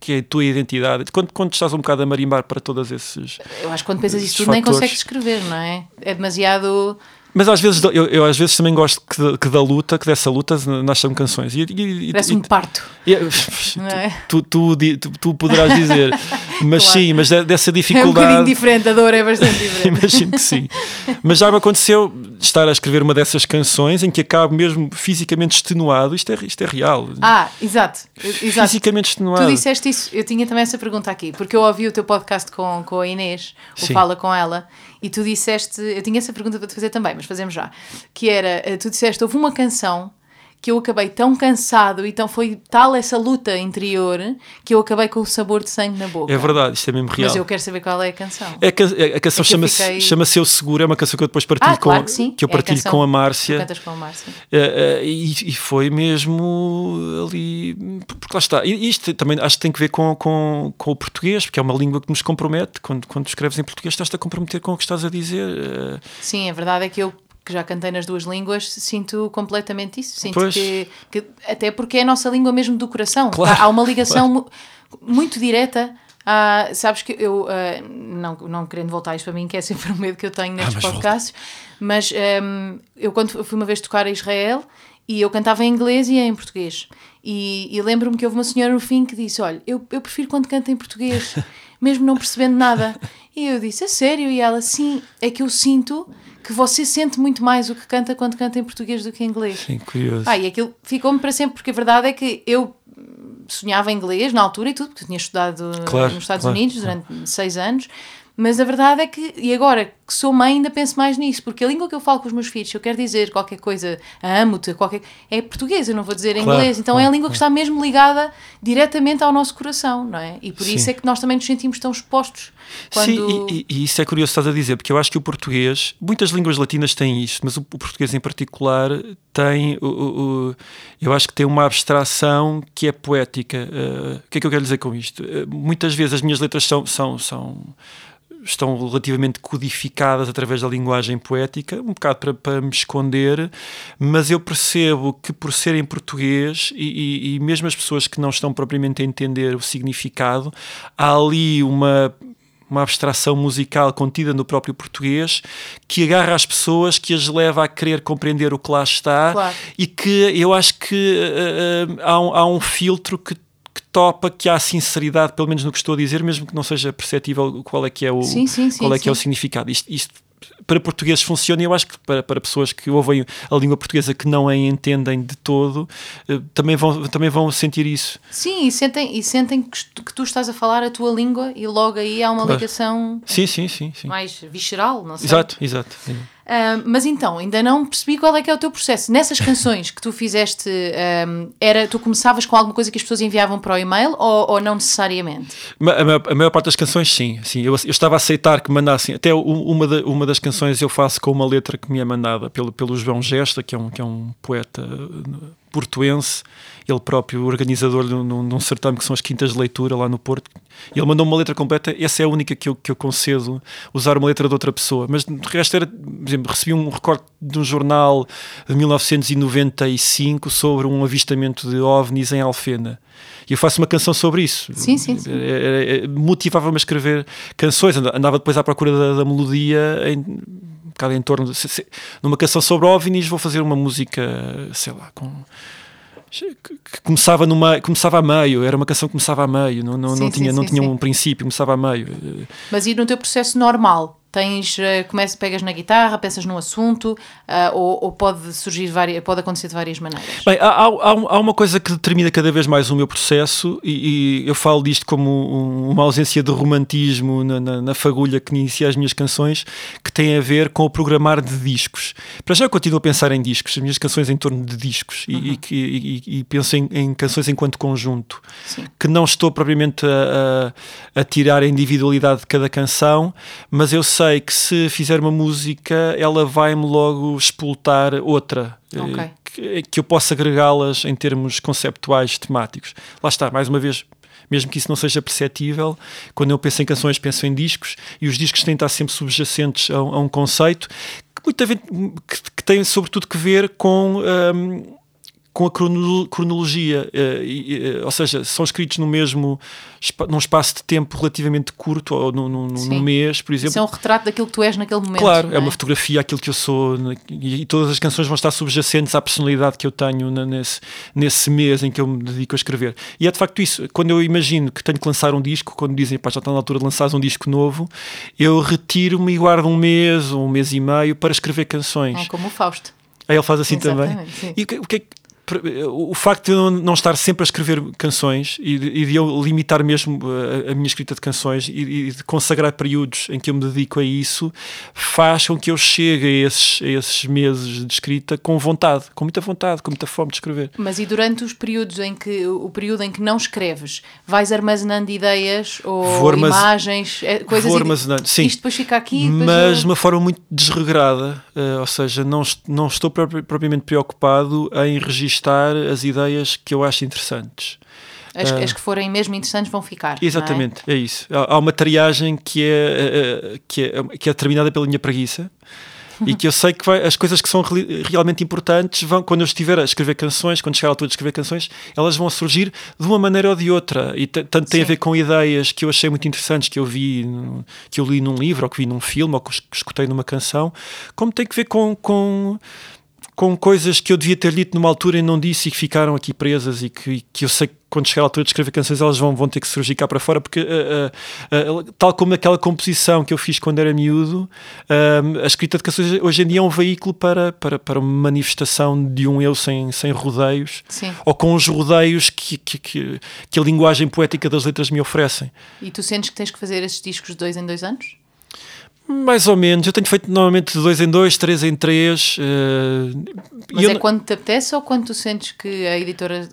que é a tua identidade. Quando, quando estás um bocado a marimbar para todos esses. Eu acho que quando pensas isso tudo fatores. nem consegues escrever, não é? É demasiado mas às vezes, eu, eu, às vezes também gosto que, que da luta, que dessa luta nasçam canções. E, e, Parece um parto. E, é? tu, tu, tu, tu, poderás dizer, mas claro. sim, mas dessa dificuldade. É um bocadinho diferente, a dor é bastante diferente. Imagino que sim. Mas já me aconteceu estar a escrever uma dessas canções em que acabo mesmo fisicamente extenuado. Isto é, isto é real. Ah, exato. exato. Fisicamente extenuado. Tu disseste isso, eu tinha também essa pergunta aqui, porque eu ouvi o teu podcast com, com a Inês, o Fala com ela. E tu disseste, eu tinha essa pergunta para te fazer também, mas fazemos já, que era, eh, tu disseste, houve uma canção que eu acabei tão cansado e então foi tal essa luta interior que eu acabei com o sabor de sangue na boca. É verdade, isto é mesmo real. Mas eu quero saber qual é a canção. É a, a canção é chama-se fiquei... chama Eu Seguro, é uma canção que eu depois partilho ah, com, claro que, que, eu é partilho é com a Márcia. cantas com a Márcia. Uh, uh, e, e, foi mesmo ali. Porque lá está. E isto também acho que tem que ver com, com, com o português, porque é uma língua que nos compromete. Quando, quando escreves em português, estás-te a comprometer com o que estás a dizer. Uh... Sim, a verdade é que eu que já cantei nas duas línguas, sinto completamente isso. Sinto que, que, Até porque é a nossa língua mesmo do coração. Claro, há uma ligação claro. muito direta. Ah, sabes que eu, uh, não, não querendo voltar isto para mim, que é sempre o medo que eu tenho ah, nestes ah, mas podcasts, volta. mas um, eu quando fui uma vez tocar a Israel e eu cantava em inglês e em português. E, e lembro-me que houve uma senhora no fim que disse: Olha, eu, eu prefiro quando canto em português, mesmo não percebendo nada. E eu disse: A sério? E ela: Sim, é que eu sinto que você sente muito mais o que canta quando canta em português do que em inglês. Sim, curioso. Ah, e aquilo ficou-me para sempre, porque a verdade é que eu sonhava inglês na altura e tudo, porque eu tinha estudado claro, nos Estados claro, Unidos durante claro. seis anos, mas a verdade é que, e agora que sou mãe, ainda penso mais nisso, porque a língua que eu falo com os meus filhos, se eu quero dizer qualquer coisa, amo-te, qualquer é português, eu não vou dizer claro, inglês. Então claro, é a língua que está mesmo ligada diretamente ao nosso coração, não é? E por Sim. isso é que nós também nos sentimos tão expostos. Quando... Sim, e, e, isso é curioso estás a dizer, porque eu acho que o português, muitas línguas latinas têm isto, mas o, o português em particular tem, o, o, eu acho que tem uma abstração que é poética. Uh, o que é que eu quero dizer com isto? Uh, muitas vezes as minhas letras são, são, são estão relativamente codificadas através da linguagem poética, um bocado para, para me esconder, mas eu percebo que por ser em português e, e, e mesmo as pessoas que não estão propriamente a entender o significado, há ali uma uma abstração musical contida no próprio português que agarra as pessoas, que as leva a querer compreender o que lá está Claro. e que eu acho que uh, há, um, há um filtro que topa que há sinceridade, pelo menos no que estou a dizer, mesmo que não seja perceptível qual é que é o, Sim, sim, sim, qual é que é o sim. significado. Isto, isto para portugueses funciona e eu acho que para, para pessoas que ouvem a língua portuguesa que não a entendem de todo eh, também vão, também vão sentir isso. Sim, e sentem, e sentem que, tu- estás a falar a tua língua e logo aí há uma Claro. ligação Sim, sim, sim. sim. mais visceral, não sei. Exato, exato. Ah, mas então, ainda não percebi qual é que é o teu processo. Nessas canções que tu fizeste, ah, era, tu começavas com alguma coisa que as pessoas enviavam para o e-mail ou, ou não necessariamente? A maior, a maior parte das canções, sim. sim eu, eu estava a aceitar que mandassem. Até uma, da- uma das canções eu faço com uma letra que me é mandada pelo, pelo João Gesta, que é um, que é um poeta portuense, ele próprio organizador de um, de um certame que são as Quintas de Leitura lá no Porto. Ele mandou uma letra completa. Essa é a única que eu, que eu concedo usar uma letra de outra pessoa. Mas de resto era, por exemplo, recebi um recorte de um jornal de 1995 sobre um avistamento de ovnis em Alfena. E eu faço uma canção sobre isso. Sim, sim, sim. É- é- motivava-me a escrever canções, anda- andava depois à procura da, da melodia em, bocado em torno de, se- se- numa canção sobre OVNIs vou fazer uma música, sei lá, com que começava, numa, começava a meio, era uma canção que começava a meio, não, não, Sim, não sim, tinha, não sim, tinha sim. um princípio, começava a meio. Mas e no teu processo normal? Tens, eh, começa, pegas na guitarra, pensas num assunto, ah, ou, ou pode surgir várias, pode acontecer de várias maneiras? Bem, há, há, há um- uma coisa que determina cada vez mais o meu processo, e, e eu falo disto como um- uma ausência de romantismo na, na, na fagulha que inicia as minhas canções, que tem a ver com o programar de discos. Para já eu continuo a pensar em discos, as minhas canções em torno de discos, e, e, e- e penso em, em canções enquanto conjunto, Sim. que não estou propriamente a, a, a tirar a individualidade de cada canção, mas eu sei que se fizer uma música, ela vai-me logo expultar outra. eh, que, que eu possa agregá-las em termos conceptuais, temáticos. Lá está, mais uma vez, mesmo que isso não seja perceptível, quando eu penso em canções, penso em discos, e os discos têm de estar sempre subjacentes a, um- a um conceito que, muita vez, que, que tem sobretudo que ver com. hum, com a crono- cronologia, e, eh, ou seja, são escritos no mesmo num espaço de tempo relativamente curto, ou num, num- num mês, por exemplo. Isso é um retrato daquilo que tu és naquele momento. Claro, não é uma fotografia aquilo que eu sou e, e todas as canções vão estar subjacentes à personalidade que eu tenho na- nesse, nesse mês em que eu me dedico a escrever. E é de facto isso. Quando eu imagino que tenho que lançar um disco, quando dizem pá, já está na altura de lançares um disco novo, eu retiro-me e guardo um mês ou um mês e meio para escrever canções. Ah, como o Fausto. Aí ele faz assim também. Exatamente, sim. E o que, o que é que- o facto de eu não estar sempre a escrever canções e de, e de eu limitar mesmo a, a minha escrita de canções e, e de consagrar períodos em que eu me dedico a isso faz com que eu chegue a esses, a esses meses de escrita com vontade, com muita vontade, com muita fome de escrever. Mas e durante os períodos em que o período em que não escreves, vais armazenando ideias ou imagens, eh, coisas Vou e- armazenando, sim. Isto depois fica aqui, depois mas de uma forma muito desregrada, uh, ou seja, não, não estou propriamente preocupado em registar as ideias que eu acho interessantes. as, ah. as que forem mesmo interessantes vão ficar. é? Exatamente, é? isso. Há, há uma triagem que é, eh, eh, que, é, que é determinada pela minha preguiça e que eu sei que vai- as coisas que são re- realmente importantes vão, quando eu estiver a escrever canções, quando chegar a altura de escrever canções, elas vão surgir de uma maneira ou de outra. E tanto tem a Sim. ver com ideias que eu achei muito interessantes, que eu vi, que eu li num livro, ou que vi num filme, ou que escutei numa canção, como tem que ver com. com com coisas que eu devia ter dito numa altura e não disse e que ficaram aqui presas e que, que eu sei que quando chegar a altura de escrever canções elas vão, vão ter que surgir cá para fora porque uh, uh, uh, tal como aquela composição que eu fiz quando era miúdo um, a escrita de canções hoje em dia é um veículo para, para, para uma manifestação de um eu sem, sem rodeios Sim. ou com os rodeios que, que, que, que a linguagem poética das letras me oferecem E tu sentes que tens que fazer esses discos dois em dois anos? Mais ou menos, eu tenho feito normalmente de dois em dois, três em três uh, Mas é não- quando te apetece ou quando tu sentes que a editora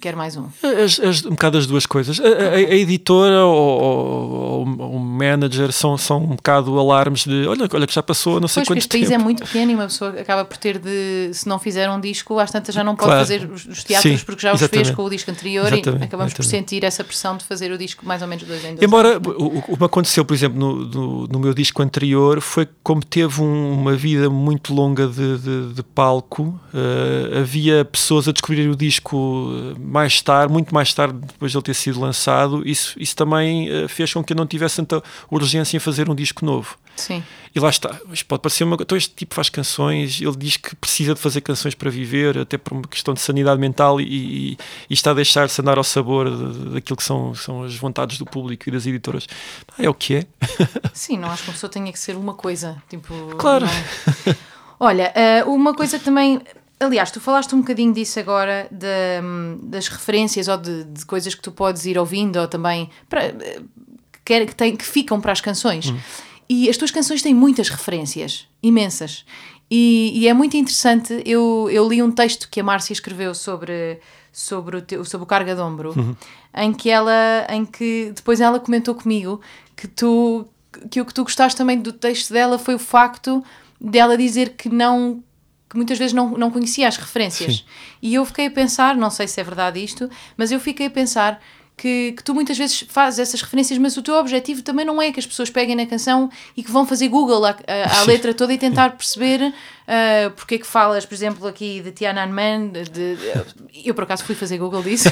quero mais um? As, as, um bocado as duas coisas. A, a, a editora ou, o manager são, são um bocado alarmes de olha, olha que já passou não sei pois, quanto este país é muito pequeno e uma pessoa acaba por ter de, se não fizer um disco, às tantas já não pode claro. fazer os, os teatros Sim, porque já os exatamente. fez com o disco anterior exatamente, e acabamos exatamente. por sentir essa pressão de fazer o disco mais ou menos dois em dois Embora o, o que aconteceu, por exemplo, no, no, no, meu disco anterior foi como teve um, uma vida muito longa de, de, de palco, uh, havia pessoas a descobrir o disco mais tarde, muito mais tarde depois de ele ter sido lançado, isso, isso também uh, fez com que eu não tivesse tanta urgência em fazer um disco novo. Sim. E lá está, isto pode parecer uma então este tipo faz canções, ele diz que precisa de fazer canções para viver, até por uma questão de sanidade mental e, e, e está a deixar-se andar ao sabor daquilo que são, são as vontades do público e das editoras. É o que é. Sim, não acho que uma pessoa tenha que ser uma coisa, tipo... Claro. Não... Olha, eh, uma coisa também Aliás, tu falaste um bocadinho disso agora, de, das referências ou de, de, coisas que tu podes ir ouvindo ou também para, que, que, tem, que ficam para as canções. Hum. E as tuas canções têm muitas referências, imensas. E, e, é muito interessante. Eu, eu li um texto que a Márcia escreveu sobre, sobre, o, teu, sobre o carga de ombro, uhum. em que ela, em que depois ela comentou comigo que tu que o que tu gostaste também do texto dela foi o facto dela dizer que não muitas vezes não, não conhecia as referências. Sim. E eu fiquei a pensar, não sei se é verdade isto, mas eu fiquei a pensar que, que, tu muitas vezes fazes essas referências, mas o teu objetivo também não é que as pessoas peguem na canção e que vão fazer Google a letra toda e tentar perceber uh, porque é que falas, por exemplo, aqui de Tiananmen. De, de, eu por acaso fui fazer Google disso,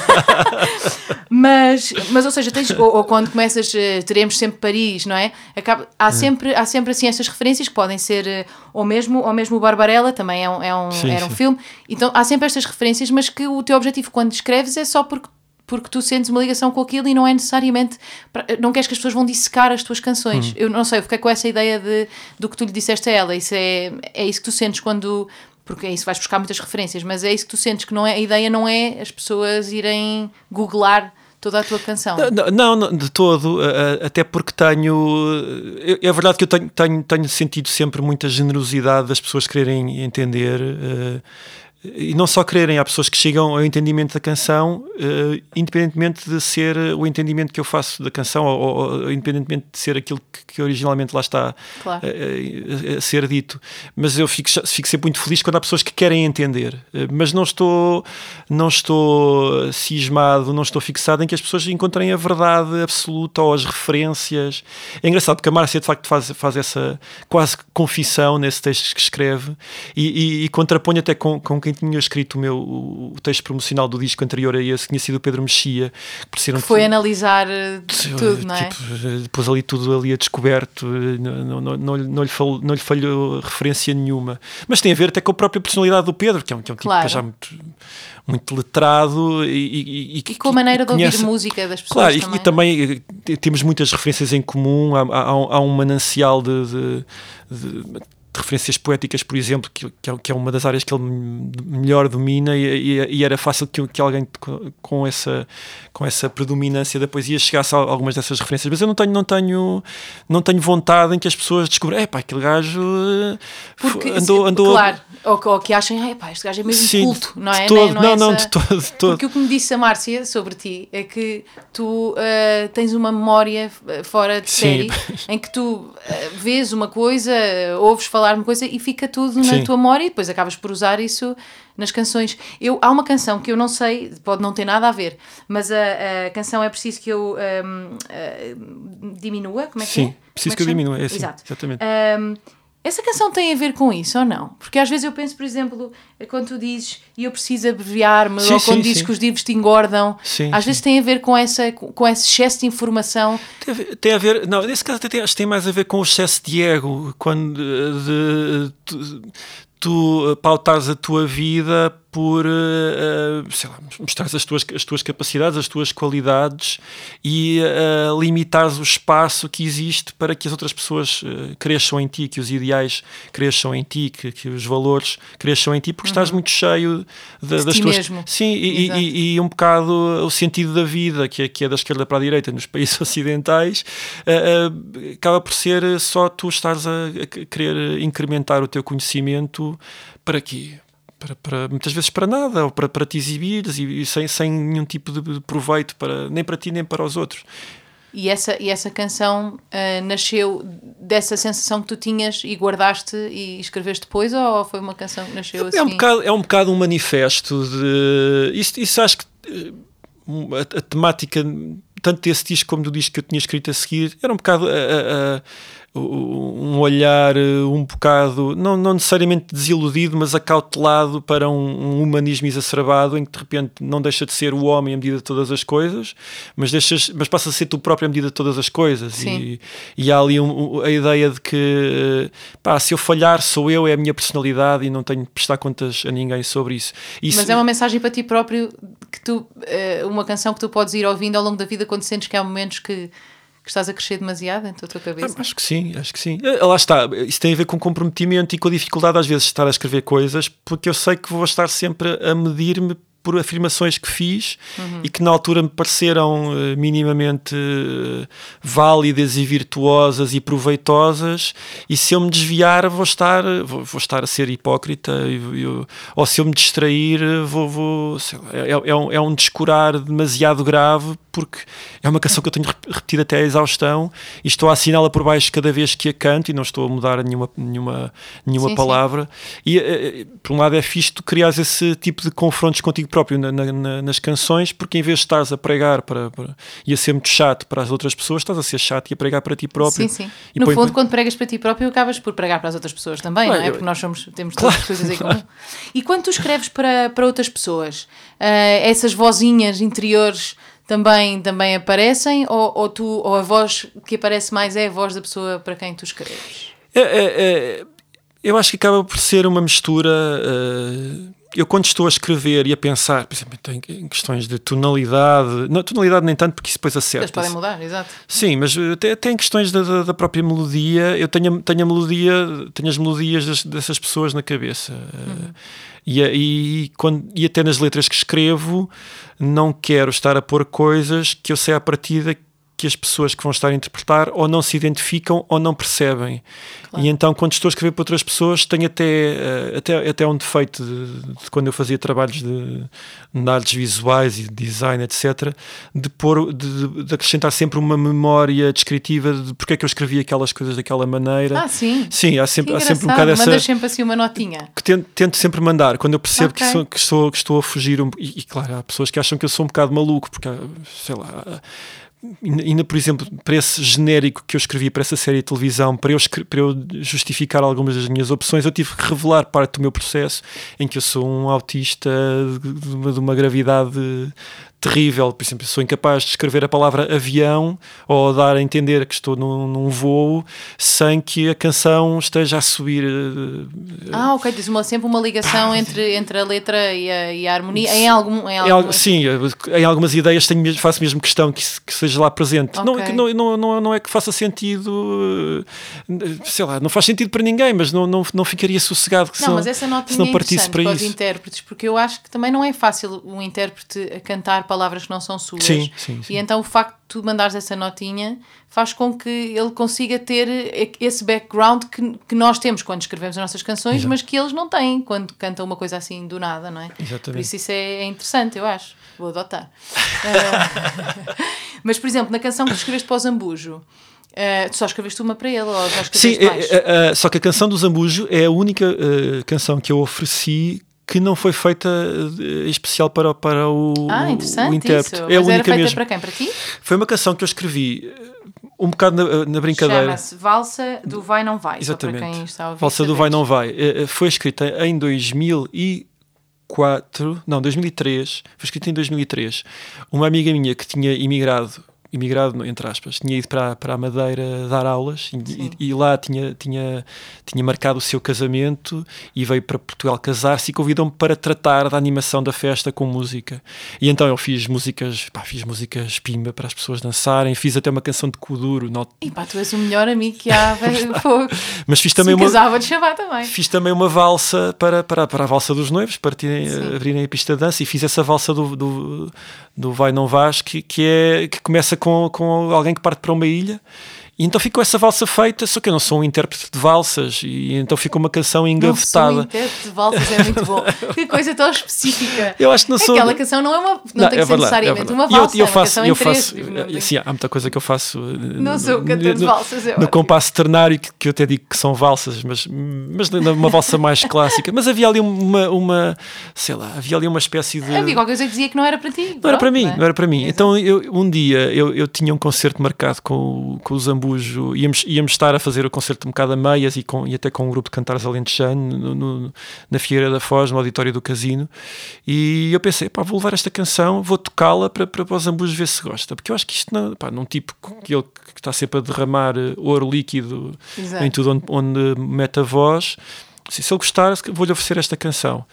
mas, mas ou seja, tens, ou, ou, quando começas, uh, teremos sempre Paris, não é? Acaba, há, sempre, há sempre assim essas referências que podem ser, uh, ou, mesmo, ou mesmo o Barbarella também é um, é um, sim, era um sim. filme. Então há sempre estas referências, mas que o teu objetivo quando escreves é só porque porque tu sentes uma ligação com aquilo e não é necessariamente. Não queres que as pessoas vão dissecar as tuas canções. Uhum. Eu não sei, eu fiquei com essa ideia de, do que tu lhe disseste a ela. Isso é, é isso que tu sentes quando. Porque é isso, vais buscar muitas referências, mas é isso que tu sentes, que não é, a ideia não é as pessoas irem googlar toda a tua canção. Não, não de todo, até porque tenho. É verdade que eu tenho, tenho, tenho sentido sempre muita generosidade das pessoas quererem entender. E não só quererem, há pessoas que chegam ao entendimento da canção, uh, independentemente de ser o entendimento que eu faço da canção, ou, ou independentemente de ser aquilo que, que originalmente lá está claro. a, a, a, ser dito. Mas eu fico, fico sempre muito feliz quando há pessoas que querem entender. Uh, mas não estou, não estou cismado, não estou fixado em que as pessoas encontrem a verdade absoluta ou as referências. É engraçado porque a Márcia de facto faz, faz essa quase confissão nesse texto que escreve e, e, e contrapõe até com, com quem quem tinha escrito o meu o texto promocional do disco anterior a esse tinha sido o Pedro Mexia. Que foi analisar eh, tudo, não é? Tipo, depois ali tudo ali a descoberto, não, não, não, não, lhe falhou, não lhe falhou referência nenhuma. Mas tem a ver até com a própria personalidade do Pedro, que é um, que é um claro. tipo já muito, muito letrado e, e, e, e com a maneira de ouvir música das pessoas. Claro, também. E, também eh, temos muitas referências em comum, há, há, há um manancial de, de, de de referências poéticas, por exemplo, que, que, é, uma das áreas que ele melhor domina e, e, e era fácil que, que, alguém com essa, com essa predominância da poesia chegasse a algumas dessas referências. Mas eu não tenho, não tenho, não tenho vontade em que as pessoas descubram, é pá, aquele gajo eh, Porque, andou, andou... Claro, ou, ou que achem, é pá, este gajo é mesmo Sim, culto, não é? Todo, não, não, é não, de todo, de todo. Porque o que me disse a Márcia sobre ti é que tu uh, tens uma memória fora de Sim. série em que tu uh, vês uma coisa, ouves falar falar uma coisa e fica tudo na Sim. tua memória e depois acabas por usar isso nas canções. Eu, há uma canção que eu não sei, pode não ter nada a ver, mas a, a canção é preciso que eu um, uh, diminua, como é que Sim, é? preciso é que, que eu diminua, é assim, Exato. exatamente. Um, essa canção tem a ver com isso ou não? Porque às vezes eu penso, por exemplo, quando tu dizes e eu preciso abreviar-me, ou quando sim, dizes sim. que os livros te engordam, sim, às vezes tem a ver com, essa, com esse excesso de informação. Tem a ver, tem a ver não, nesse caso até acho que tem mais a ver com o excesso de ego, quando de, de, de, tu pautares a tua vida por uh, lá, mostrares as tuas, as tuas capacidades, as tuas qualidades e uh, limitares o espaço que existe para que as outras pessoas uh, cresçam em ti, que os ideais cresçam em ti, que, que os valores cresçam em ti, porque uhum. estás muito cheio de, de das tuas. Mesmo. Sim, e, e, e, um bocado o sentido da vida, que é, que é da esquerda para a direita nos países ocidentais, acaba por ser só tu estares a, a querer incrementar o teu conhecimento para quê? Para, para, muitas vezes para nada, ou para, para te exibires e, e sem, sem nenhum tipo de proveito, para, nem para ti nem para os outros. E essa, e essa canção uh, nasceu dessa sensação que tu tinhas e guardaste e escreveste depois, ou foi uma canção que nasceu é, assim? É um bocado, é um, bocado um manifesto de. Isso, isso acho que eh, a, a temática, tanto desse disco como do disco que eu tinha escrito a seguir, era um bocado a, a, um olhar eh, um bocado, não, não necessariamente desiludido, mas acautelado para um, um, humanismo exacerbado em que de repente não deixa de ser o homem a medida de todas as coisas, mas, deixas, mas passa a ser tu próprio a medida de todas as coisas. E, e, há ali um, a ideia de que pá, se eu falhar sou eu, é a minha personalidade e não tenho de prestar contas a ninguém sobre isso. isso mas é uma mensagem para ti próprio que tu, eh, uma canção que tu podes ir ouvindo ao longo da vida quando sentes que há momentos que que estás a crescer demasiado em tua cabeça? Ah, acho que sim, acho que sim. Eh, lá está, isso tem a ver com comprometimento e com a dificuldade às vezes de estar a escrever coisas, porque eu sei que vou estar sempre a medir-me por afirmações que fiz uhum. e que na altura me pareceram uh, minimamente uh, válidas e virtuosas e proveitosas e se eu me desviar vou estar vou, vou estar a ser hipócrita e, eu, ou se eu me distrair vou, vou lá, é, é, um, é um descurar demasiado grave porque é uma canção que eu tenho repetido até a exaustão e estou a assiná-la por baixo cada vez que a canto e não estou a mudar nenhuma, nenhuma, nenhuma sim, palavra sim. e uh, por um lado é fixe tu criares esse tipo de confrontos contigo próprio na, na, nas canções, porque em vez de estás a pregar para, para, e a ser muito chato para as outras pessoas, estás a ser chato e a pregar para ti próprio. Sim, sim. no põe, fundo, quando pregas para ti próprio, acabas por pregar para as outras pessoas também, não é? Porque nós somos, temos claro, todas as coisas em claro. comum. E quando tu escreves para, para outras pessoas, uh, essas vozinhas interiores também, também aparecem ou, ou, tu, ou a voz que aparece mais é a voz da pessoa para quem tu escreves? É, é, é, eu acho que acaba por ser uma mistura. Uh, eu quando estou a escrever e a pensar, por exemplo, em questões de tonalidade, não, tonalidade nem tanto porque isso depois acerta. Eles podem mudar, exato. Sim, mas até, até em questões da, da, própria melodia, eu tenho, tenho a melodia, tenho as melodias das, dessas pessoas na cabeça. Uhum. E, e, quando, e até nas letras que escrevo, não quero estar a pôr coisas que eu sei à partida que as pessoas que vão estar a interpretar ou não se identificam ou não percebem. Claro. E então, quando estou a escrever para outras pessoas, tenho até, eh, até, até um defeito de, de quando eu fazia trabalhos de, de, artes visuais e de design, etc., de, pôr, de, de, acrescentar sempre uma memória descritiva de porque é que eu escrevi aquelas coisas daquela maneira. Ah, sim. Sim, há sempre, há sempre um bocado essa. Mandas sempre assim uma notinha. Que tento, tento sempre mandar, quando eu percebo okay. que, sou, que, estou, que estou a fugir. Um, e, e, claro, há pessoas que acham que eu sou um bocado maluco, porque, sei lá ainda por exemplo, para esse genérico que eu escrevi para essa série de televisão, para eu, para eu justificar algumas das minhas opções, eu tive que revelar parte do meu processo em que eu sou um autista de uma, de uma gravidade terrível. Por exemplo, sou incapaz de escrever a palavra avião ou dar a entender que estou num, num voo sem que a canção esteja a subir. Eh, ah, ok. Tens uma, sempre uma ligação entre, entre a letra e a, e a harmonia. Em algum, em algum... Sim, em algumas ideias tenho, faço mesmo questão que, que seja lá presente. Okay. Não, não, não, não é que faça sentido, eh, sei lá, não faz sentido para ninguém, mas não, não, não ficaria sossegado que não, se, mas essa nota se não é partisse para, para os intérpretes, porque eu acho que também não é fácil um intérprete a cantar palavras que não são suas. Sim, sim, sim. E então o facto de tu mandares essa notinha faz com que ele consiga ter esse background que, que nós temos quando escrevemos as nossas canções, Exato. mas que eles não têm quando cantam uma coisa assim do nada, não é? Exatamente. Por isso isso é, é interessante, eu acho. Vou adotar. uh, mas, por exemplo, na canção que tu escreveste para o Zambujo, Uh, tu só escreveste uma para ele, ou já escreveste Sim, mais? É, é, só que a canção do Zambujo é a única uh, canção que eu ofereci que não foi feita em especial para, para o, ah, interessante o intérprete. Isso. É Mas era feita mesmo. para quem? Para ti? Foi uma canção que eu escrevi um bocado na, na brincadeira. Chama-se Valsa do Vai Não Vai. Exatamente. Valsa do Vai Não Vai. Foi escrita em 2004, não, 2003. Foi escrita em 2003. Uma amiga minha que tinha imigrado imigrado, entre aspas, tinha ido para, para a Madeira dar aulas e, e, lá tinha, tinha, tinha marcado o seu casamento e veio para Portugal casar-se e convidou-me para tratar da animação da festa com música. E então eu fiz músicas, pá, fiz músicas pimba para as pessoas dançarem, fiz até uma canção de Kuduro. Not... E pá, tu és o melhor amigo que há, velho, Mas fiz também uma. casava de chamar também. Fiz também uma valsa para, para, para a valsa dos noivos, para tirem, abrirem a pista de dança e fiz essa valsa do, do, do Vai Não Vais, que, que, é, que começa com, com alguém que parte para uma ilha E então ficou essa valsa feita, só que eu não sou um intérprete de valsas, e então ficou uma canção engavetada. Não sou intérprete de valsas, é muito bom. que coisa tão específica. Eu acho que não sou. Aquela canção não é uma. Não, não tem que é ser verdade, necessariamente é uma valsa. E eu, eu é faço, é eu faço. Sim, há muita coisa que eu faço. Não sou cantor de valsas, é No compasso ternário, que, que eu até digo que são valsas, mas, mas uma valsa mais clássica. Mas havia ali uma, uma. Sei lá, havia ali uma espécie de. Havia qualquer coisa que dizia que não era para ti. Não Pronto, era para mim, não era para mim. Então eu, um dia eu, eu tinha um concerto marcado com, com o Zambujo, íamos, íamos estar a fazer o concerto um bocado a meias e, com, e até com um grupo de cantares alentejano no, no, na Fieira da Foz, no auditório do Casino. E eu pensei, pá, vou levar esta canção, vou tocá-la para, para o Zambujo ver se gosta. Porque eu acho que isto, não, pá, num tipo que ele que está sempre a derramar eh, ouro líquido Exato. em tudo onde, onde mete a voz se ele gostar, vou-lhe oferecer esta canção.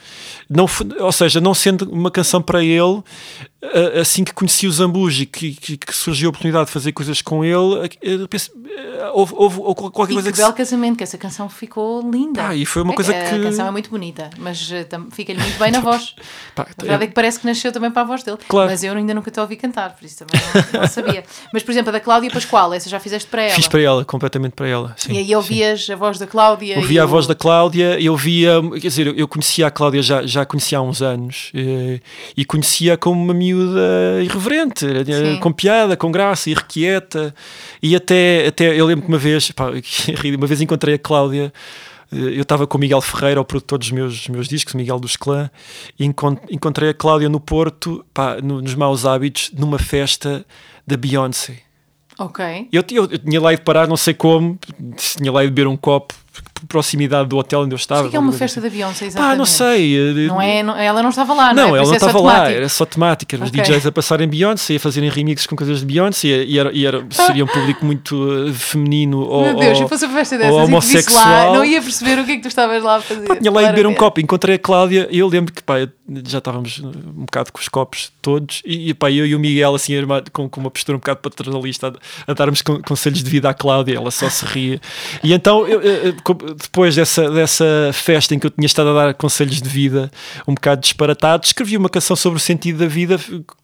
Não, ou seja, não sendo uma canção para ele, assim que conheci o Zambuji, que, que, que, surgiu a oportunidade de fazer coisas com ele, pensei, houve, houve, houve qualquer e coisa que. belo casamento, que essa canção ficou linda. Ah, e foi uma coisa é, que. A canção é muito bonita, mas uh, fica-lhe muito bem na voz. Pá, a verdade é... é... que parece que nasceu também para a voz dele. Claro. Mas eu ainda nunca te ouvi cantar, por isso também não, não, sabia. Mas, por exemplo, a da Cláudia Pascoal, essa já fizeste para ela? Fiz para ela, completamente para ela. Sim, e aí ouvias sim. a voz da Cláudia? Ouvia a voz da Cláudia, eu via, quer dizer, eu conhecia a Cláudia já, já conhecia há uns anos e, eh, e conhecia como uma miúda irreverente, eh, Sim. com piada, com graça, irrequieta. E até, até eu lembro que uma vez, pá, uma vez encontrei a Cláudia. Eh, eu estava com o Miguel Ferreira, o produtor dos meus, meus discos, Miguel dos Clã, e encontrei a Cláudia no Porto, pá, nos Maus Hábitos, numa festa da Beyoncé. Ok. Eu, eu, eu, tinha lá ido parar, não sei como, tinha lá ido beber um copo proximidade do hotel onde eu estava. O que é uma festa da Beyoncé, exatamente? Ah, não sei. Eh, não é, não, ela não estava lá, não, não é? ela não é estava lá, era só temática. Eram okay. os DJs a passarem Beyoncé, a fazerem remixes com coisas de Beyoncé e, era, e era, seria um público muito uh, feminino ou, Meu Deus, ou, se fosse uma festa dessas, homossexual. Lá, não ia perceber o que é que tu estavas lá a fazer. Pá, tinha lá ido beber um copo, encontrei a Cláudia e eu lembro que pá, já estávamos um bocado com os copos todos e, pá, eu e o Miguel assim armado, com, com uma postura um bocado paternalista a, a darmos conselhos de vida à Cláudia, ela só se ria. E então, eu, eu, depois dessa, dessa festa em que eu tinha estado a dar conselhos de vida um bocado disparatado, escrevi uma canção sobre o sentido da vida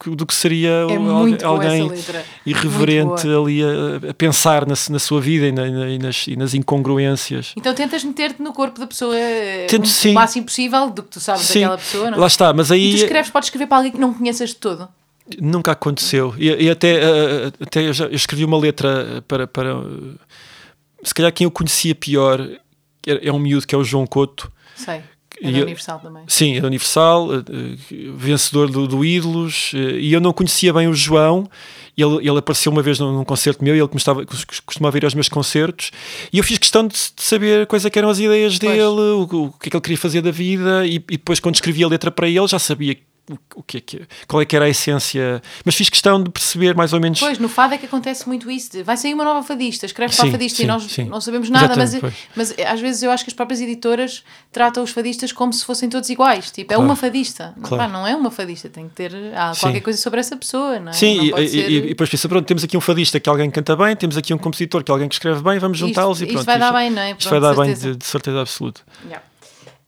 do que seria é alguém irreverente ali a, a, pensar na, na sua vida e, na, e, nas, e nas incongruências. Então tentas meter-te no corpo da pessoa Tento, o máximo possível do que tu sabes sim. daquela pessoa, não? Lá está, mas aí. E tu escreves, podes escrever para alguém que não conheças de todo. Nunca aconteceu. E, e até, uh, até eu, já, eu escrevi uma letra para, para. Se calhar quem eu conhecia pior é um miúdo que é o João Couto. Sei. É da Universal também. Sim, é da Universal, uh, vencedor do, do Ídolos. Uh, e eu não conhecia bem o João. Ele, ele apareceu uma vez num, concerto meu, ele costumava, costumava ir aos meus concertos. E eu fiz questão de, de saber quais é eram as ideias dele, o, o, que é que ele queria fazer da vida. E, e depois, quando escrevi a letra para ele, já sabia o que é que qual é que era a essência mas fiz questão de perceber mais ou menos pois no fado é que acontece muito isso vai sair uma nova fadista escreve para a fadista sim, e nós sim. não sabemos nada mas, mas às vezes eu acho que as próprias editoras tratam os fadistas como se fossem todos iguais tipo é claro. é uma fadista claro. Pá, não é uma fadista tem que ter há qualquer coisa sobre essa pessoa não é? sim não e, ser... e, e, depois pensa pronto temos aqui um fadista que alguém canta bem temos aqui um compositor que alguém que escreve bem vamos juntá-los e pronto isto vai dar bem não é? Pronto, isto vai dar bem de, de certeza absoluta yeah.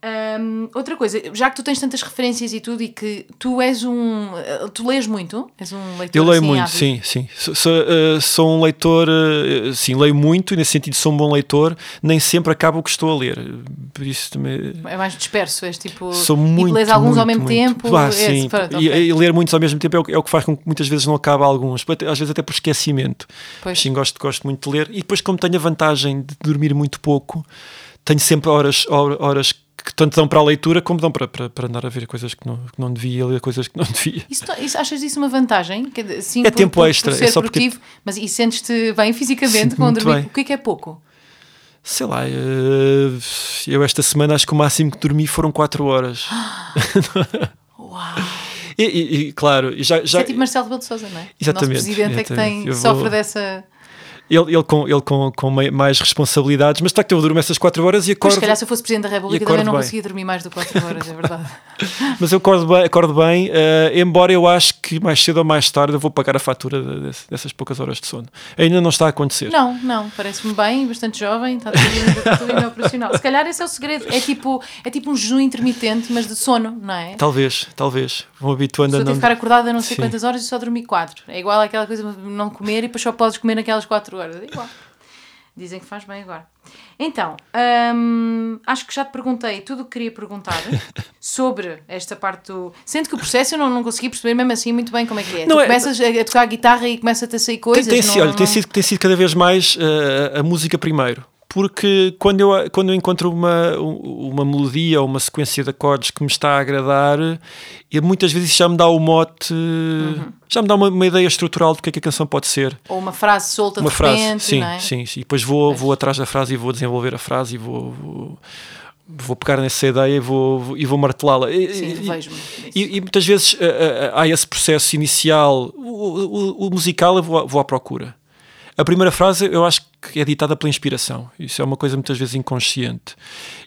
Um, outra coisa, já que tu tens tantas referências e tudo, e que tu és um. Tu lês muito? És um leitor Eu leio assim, muito, ávido? sim, sim. Sou, sou, uh, sou, um leitor, uh, sim, leio muito, e nesse sentido sou um bom leitor, nem sempre acabo o que estou a ler. Por isso também. É mais disperso, és tipo. Sou muito. E lês alguns muito, ao mesmo muito. tempo. Ah, sim. E, okay. e, ler muitos ao mesmo tempo é o, é o, que faz com que muitas vezes não acabe alguns, às vezes até por esquecimento. Pois. Sim, gosto, gosto muito de ler. E depois, como tenho a vantagem de dormir muito pouco, tenho sempre horas, horas que tanto dão para a leitura como dão para, para, para andar a ver coisas que não, que não devia, ler coisas que não devia. Isso, isso, achas isso uma vantagem? Sim, é por, tempo por, extra. Por é só porque... mas e sentes-te bem fisicamente com dormir? O que é que é pouco? Sei lá, eh, eu esta semana acho que o máximo que dormi foram 4 horas. Uau! E, e, e, claro, já, já... Isso é tipo Marcelo Rebelo de Sousa, não é? Exatamente. O nosso presidente exatamente. é que tem, sofre dessa ele, ele, com, ele com, com mais responsabilidades, mas está que eu durmo essas 4 horas e acordo. Mas se calhar se eu fosse Presidente da República também não bem. conseguia dormir mais do que 4 horas, é verdade. mas eu acordo bem, acordo bem uh, embora eu acho que mais cedo ou mais tarde eu vou pagar a fatura dessas poucas horas de sono. Ainda não está a acontecer. Não, não, parece-me bem, bastante jovem, está tudo, tudo operacional. Se calhar esse é o segredo, é tipo, é tipo um jejum intermitente, mas de sono, não é? Talvez, talvez. Vou habituando a não. ficar acordada não sei Sim. quantas horas e só dormir 4. É igual àquela coisa de não comer e depois só podes comer naquelas 4 horas. É igual. Dizem que faz bem agora. Então, hum, acho que já te perguntei tudo o que queria perguntar sobre esta parte do. Sendo que o processo eu não, não consegui perceber mesmo assim muito bem como é que é. Não tu é- começas a, a tocar a guitarra e começa-te a sair coisas. Tem, tem, não- sido- olha, tem não- sido, tem sido cada vez mais uh, a música primeiro. Porque quando eu, quando eu encontro uma, um- uma melodia ou uma sequência de acordes que me está a agradar, e muitas vezes isso já me dá o mote, Uhum. já me dá uma, uma ideia estrutural do que é que a canção pode ser. Ou uma frase solta uma de frase, repente, sim, é? sim, sim. E depois vou, Pois. vou atrás da frase e vou desenvolver a frase e vou, vou, vou pegar nessa ideia e vou, e vou martelá-la. E- Sim, nisso. e, e muitas vezes uh, uh, há esse processo inicial, o, o- o musical eu vou, à- vou à procura. A primeira frase eu acho que é ditada pela inspiração. Isso é uma coisa muitas vezes inconsciente.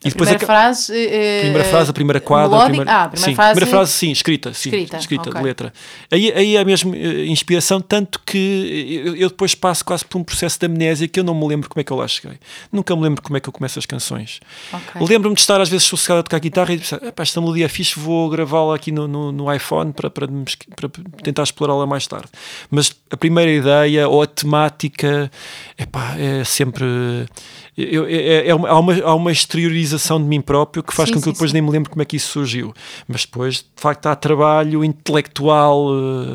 E A primeira aca- frase. eh, a primeira frase, a primeira quadra, a primeira, Ah, a primeira sim, frase. primeira frase, sim, escrita, sim, Escrita, escrita, ok. de letra. Aí, aí é mesmo eh, inspiração, tanto que eu, eu depois passo quase por um processo de amnésia que eu não me lembro como é que eu lá cheguei. Nunca me lembro como é que eu começo as canções. Ok. Lembro-me de estar às vezes sossegado a tocar guitarra e pensar, "Epá, esta melodia é fixe, vou gravá-la aqui no, no, no iPhone para, para, para tentar explorá-la mais tarde. Mas a primeira ideia ou a temática epá, é sempre. eu- é, é uma, há, uma, há uma exteriorização de mim próprio que faz Sim, com que eu sim, depois sim. nem me lembro como é que isso surgiu. Mas depois, de facto, há trabalho intelectual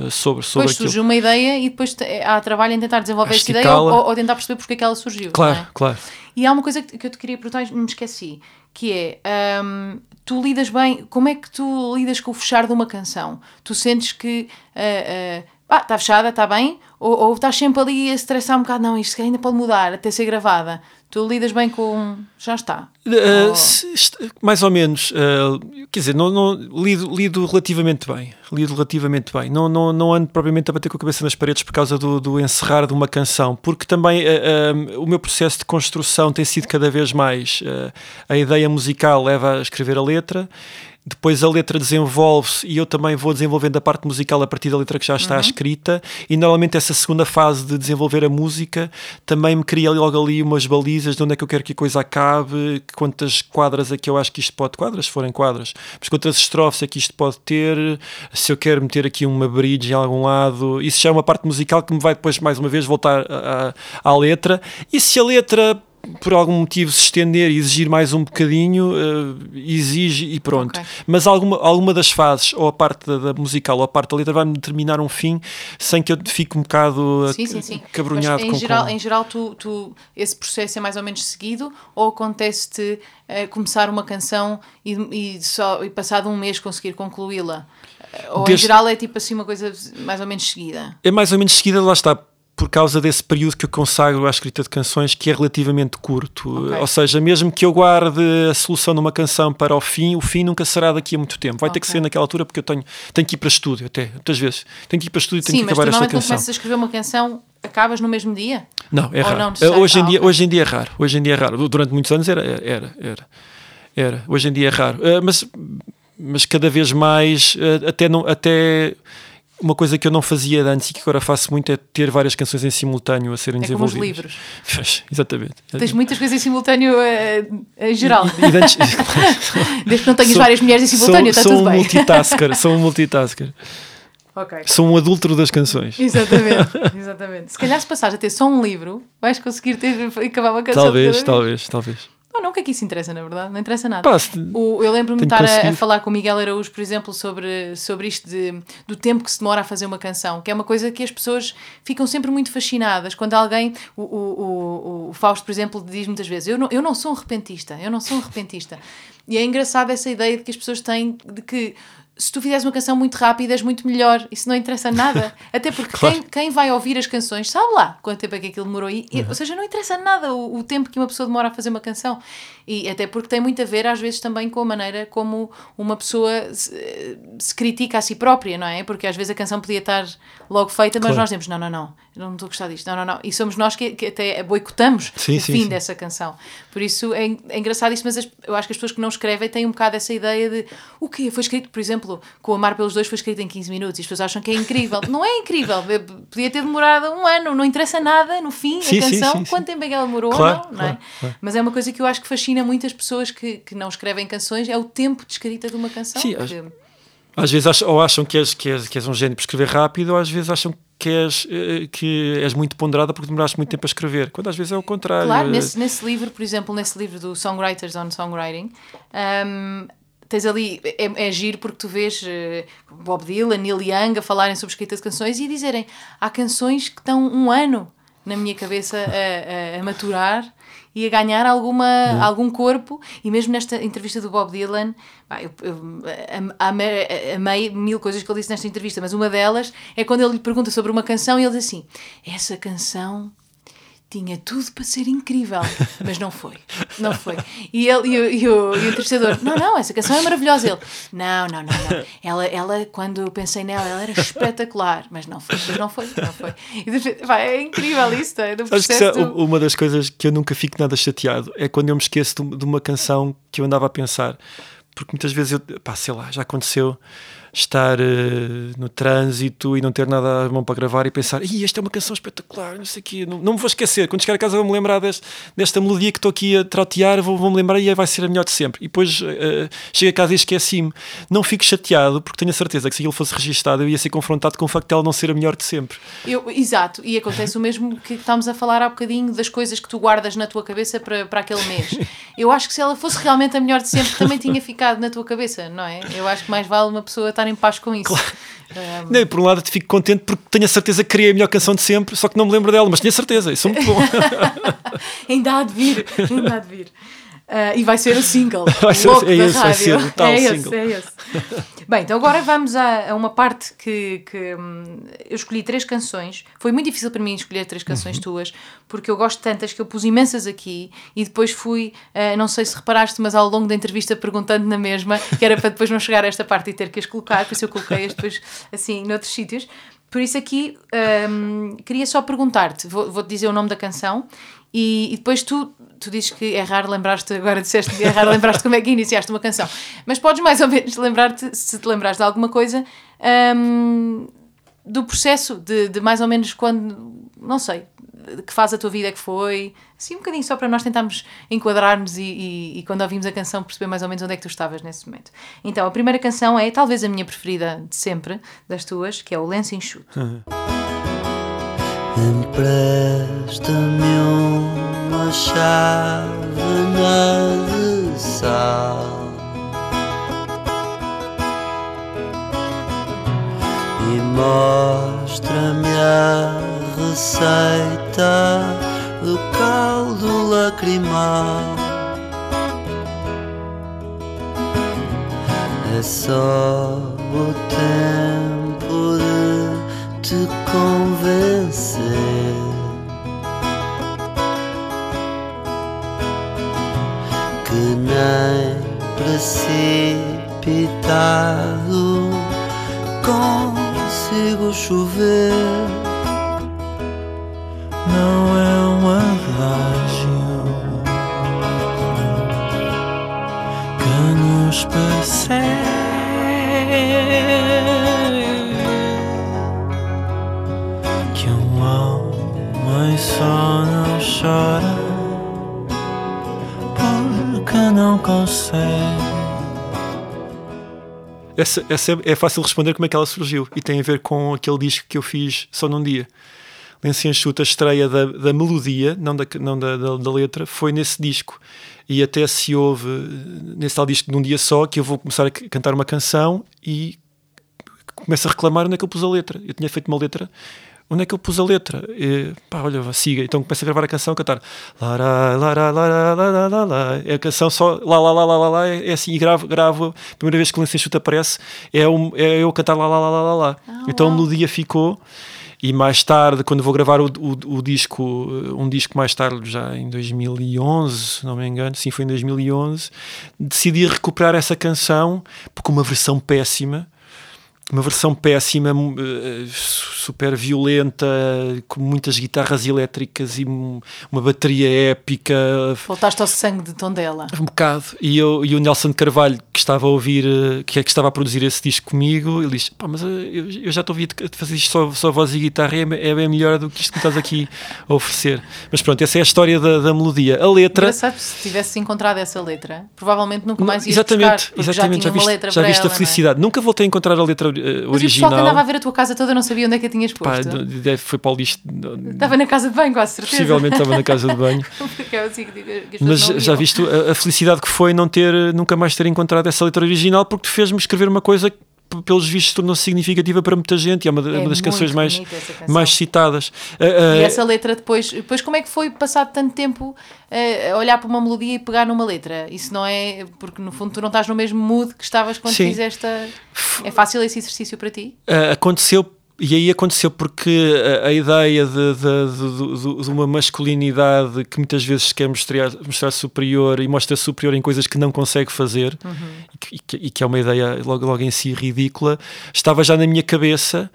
eh, sobre, sobre Depois aquilo. surge uma ideia e depois há trabalho em tentar desenvolver essa ideia ou, ou tentar perceber porque é que ela surgiu. Claro, não é? claro. E há uma coisa que eu te queria perguntar e me esqueci, que é hum, tu lidas bem, como é que tu lidas com o fechar de uma canção? Tu sentes que ah, ah, está fechada, está bem? Ou, ou estás sempre ali a estressar um bocado, não, isto ainda pode mudar até ser gravada. Tu lidas bem com já está. Uh, se mais ou menos, uh, quer dizer, não, não- lido, lido relativamente bem. Lido relativamente bem. Não, não, não ando propriamente a bater com a cabeça nas paredes por causa do, do encerrar de uma canção, porque também uh, um, o meu processo de construção tem sido cada vez mais. a ideia musical leva a escrever a letra. Depois a letra desenvolve-se e eu também vou desenvolvendo a parte musical a partir da letra que já está escrita. E normalmente essa segunda fase de desenvolver a música também me cria logo ali umas balizas de onde é que eu quero que a coisa acabe, quantas quadras é que eu acho que isto pode, quadras, forem quadras, mas quantas estrofes é que isto pode ter, se eu quero meter aqui uma bridge em algum lado. Isso já é uma parte musical que me vai depois, mais uma vez, voltar à à letra. E se a letra por algum motivo se estender e exigir mais um bocadinho, eh, exige e pronto. Ok. Mas alguma, alguma das fases, ou a parte da, da musical ou a parte da letra, vai-me determinar um fim sem que eu fique um bocado Sim, sim, sim. cabrunhado Mas em com, geral, com... em geral tu, tu, esse processo é mais ou menos seguido ou acontece-te eh, começar uma canção e, e, só, e passado um mês conseguir concluí-la? Eh, Ou em Desde- geral é tipo assim uma coisa mais ou menos seguida? É mais ou menos seguida, lá está. Por causa desse período que eu consagro à escrita de canções, que é relativamente curto. Ok. Ou seja, mesmo que eu guarde a solução de uma canção para o fim, o fim nunca será daqui a muito tempo. Vai ter que ser naquela altura, porque eu tenho, tenho que ir para estúdio, até, muitas vezes. Tenho que ir para estúdio e tenho Sim, que mas acabar esta normalmente quando canção. começas a escrever uma canção, acabas no mesmo dia? Não, é Ou raro. não hoje, em dia, hoje em dia é raro. Hoje em dia é raro. Durante muitos anos era. era, era, era. Hoje em dia é raro. Eh, mas, mas cada vez mais, eh, até, não, até uma coisa que eu não fazia antes e que agora faço muito é ter várias canções em simultâneo a serem É como os desenvolvidas. livros. Exatamente. Tens muitas coisas em simultâneo eh, em geral. E, e antes- Desde que não tenhas Sou- várias mulheres em simultâneo, está sou, tudo sou um bem. multitasker, sou um multitasker. Ok. Sou um adúltero das canções. Exatamente, exatamente. Se calhar se passares a ter só um livro, vais conseguir ter, acabar uma canção. Talvez, talvez, talvez. Não, não, o que é que isso interessa, na verdade? Não interessa nada. Pá, O- eu lembro-me de estar a, a falar com o Miguel Araújo, por exemplo, sobre, sobre isto de, do tempo que se demora a fazer uma canção, que é uma coisa que as pessoas ficam sempre muito fascinadas. Quando alguém, o, o, o, o Fausto, por exemplo, diz muitas vezes: eu não, eu não sou um repentista, eu não sou um repentista. E é engraçado essa ideia de que as pessoas têm de que se tu fizeres uma canção muito rápida és muito melhor, isso não interessa nada. Até porque Claro. quem, quem vai ouvir as canções sabe lá quanto tempo é que aquilo demorou. E, e- Ou seja, não interessa nada o, o tempo que uma pessoa demora a fazer uma canção. E até porque tem muito a ver, às vezes, também com a maneira como uma pessoa se, se critica a si própria, não é? Porque às vezes a canção podia estar logo feita, mas Claro. nós dizemos: não, não, não, não estou a gostar disto, não, não, não. E somos nós que, que até boicotamos Sim, o sim, fim sim. dessa canção. Por isso é, é engraçado isso, mas as- eu acho que as pessoas que não escrevem têm um bocado essa ideia de o quê? Foi escrito, por exemplo, com Amar pelos Dois foi escrito em 15 minutos e as pessoas acham que é incrível. não é incrível, podia ter demorado um ano, não interessa nada no fim Sim, a canção, sim, sim. quanto tempo é que ela demorou Claro, não, não é? claro, claro. Mas é uma coisa que eu acho que fascina muitas pessoas que, que não escrevem canções, é o tempo de escrita de uma canção. Sim, que- Às vezes acham, ou acham que és, que, és, que és um gênio por escrever rápido, ou às vezes acham que que és, eh, que és muito ponderada porque demoraste muito tempo a escrever, quando às vezes é o contrário. Claro, nesse, nesse livro, por exemplo, nesse livro do Songwriters on Songwriting, um, tens ali, é, é giro porque tu vês uh, Bob Dylan, Neil Young a falarem sobre escrita de canções e dizerem há canções que estão um ano na minha cabeça a, a, a maturar e a ganhar alguma, uhum. algum corpo. E mesmo nesta entrevista do Bob Dylan, eu, eu amei, amei mil coisas que ele disse nesta entrevista, mas uma delas é quando ele lhe pergunta sobre uma canção e ele diz assim: Essa canção tinha tudo para ser incrível, mas não foi, não foi. E, ele, e, o, e, o, e o entrevistador, não, não, essa canção é maravilhosa. Ele, não, não, não, não. Ela, ela, quando eu pensei nela, ela era espetacular, mas não foi, mas não foi, não foi. E, vai, é incrível isso, é do Acho que é do... uma das coisas que eu nunca fico nada chateado é quando eu me esqueço de, de uma canção que eu andava a pensar, porque muitas vezes eu, pá, sei lá, já aconteceu estar uh, no trânsito e não ter nada à mão para gravar e pensar, Ih, esta é uma canção espetacular, não sei o quê, não, não me vou esquecer. Quando chegar a casa vou-me lembrar deste, desta melodia que estou aqui a trautear, vou-me vou lembrar e aí vai ser a melhor de sempre. E depois uh, chego a casa e esqueci-me. Não fico chateado porque tenho a certeza que se ele fosse registado eu ia ser confrontado com o facto de ela não ser a melhor de sempre. Eu, exato, e acontece o mesmo que estávamos a falar há bocadinho das coisas que tu guardas na tua cabeça para, para aquele mês. Eu acho que se ela fosse realmente a melhor de sempre também tinha ficado na tua cabeça, não é? Eu acho que mais vale uma pessoa estar em paz com isso. Claro. Um... Não, por um lado fico contente porque tenho a certeza que criei a melhor canção de sempre, só que não me lembro dela, mas tinha certeza, isso é muito bom. ainda há de vir, ainda há de vir. Uh, e vai ser o single. Vai ser, louco é da esse, rádio. vai ser o tal é single. Esse, é esse. Bem, então agora vamos a, a uma parte que, que hum, eu escolhi três canções. Foi muito difícil para mim escolher três canções uhum. tuas, porque eu gosto de tantas que eu pus imensas aqui e depois fui, uh, não sei se reparaste, mas ao longo da entrevista perguntando na mesma, que era para depois não chegar a esta parte e ter que as colocar, por isso eu coloquei-as depois assim noutros sítios. Por isso aqui um, queria só perguntar-te, vou-te vou dizer o nome da canção e, e, depois tu, tu dizes que é raro lembrar-te, agora disseste que é raro lembrar-te como é que iniciaste uma canção, mas podes mais ou menos lembrar-te, se te lembrares de alguma coisa, um, do processo de, de mais ou menos quando, não sei, que faz a tua vida é que foi, assim um bocadinho só para nós tentarmos enquadrarmos e, e, e, quando ouvimos a canção perceber mais ou menos onde é que tu estavas nesse momento. Então, a primeira canção é talvez a minha preferida de sempre, das tuas, que é o Lenço Enxuto. Uhum. Empresta-me uma chávena de sal E mostra-me a receita do caldo lacrimal. É só o tempo de te convencer. Que nem precipitado consigo chover. Não é Essa, essa é, é fácil responder como é que ela surgiu e tem a ver com aquele disco que eu fiz só num dia. Lencinho Chuta, a estreia da, da melodia, não, da, não da, da, da, letra, foi nesse disco. E até se ouve nesse tal disco de um dia só que eu vou começar a cantar uma canção e começo a reclamar onde é que eu pus a letra. Eu tinha feito uma letra onde é que eu pus a letra? E, pá, olha, siga. Então começo a gravar a canção, a cantar lá, lá, lá, lá, lá. É a canção só lá, lá, lá, lá, lá, lá, é assim, e gravo, gravo, a primeira vez que o Lenço Chuta aparece é, um, é eu cantar lá, lá, lá, lá, lá, lá. Ah, então a melodia ficou e mais tarde, quando vou gravar o, o, o, disco, um disco mais tarde, já em 2011, se não me engano, sim, foi em 2011, decidi recuperar essa canção, porque uma versão péssima, uma versão péssima, eh, super violenta, com muitas guitarras elétricas e uma bateria épica. Voltaste ao sangue de Tondela. Um bocado. E, eu, e o Nelson Carvalho, que estava a ouvir, eh, que, é que estava a produzir esse disco comigo, ele disse: Pá, mas eh, eu, eu já te ouvi fazer isto só, só voz e guitarra, é, é bem melhor do que isto que estás aqui a oferecer. Mas pronto, essa é a história da, da melodia. A letra. Engraçado, se tivesse encontrado essa letra, provavelmente nunca mais ias Exatamente, buscar, exatamente. Já, já viste, já viste a é? felicidade. É? Nunca voltei a encontrar a letra ori- eh, Mas o pessoal que original. andava a ver a tua casa toda não sabia onde é que a tinhas Pá, posto. deve- foi para o lixo. Estava na casa de banho, quase certeza. Possivelmente estava na casa de banho. É assim Mas já viste a, a felicidade que foi não ter, nunca mais ter encontrado essa letra original, porque tu fez-me escrever uma coisa que, pelos vistos, tornou-se significativa para muita gente e é uma, É uma das canções mais, canção. mais citadas. Ah, E ah, essa letra depois, depois como é que foi passado tanto tempo eh, a olhar para uma melodia e pegar numa letra? Isso não é, porque no fundo tu não estás no mesmo mood que estavas quando Sim. fizeste a... É fácil esse exercício para ti? Ah, aconteceu e aí aconteceu porque a, a ideia de, de- de- de- uma masculinidade que muitas vezes quer mostrar, mostrar superior e mostra superior em coisas que não consegue fazer e, que, e que- e que é uma ideia logo, logo em si ridícula, estava já na minha cabeça.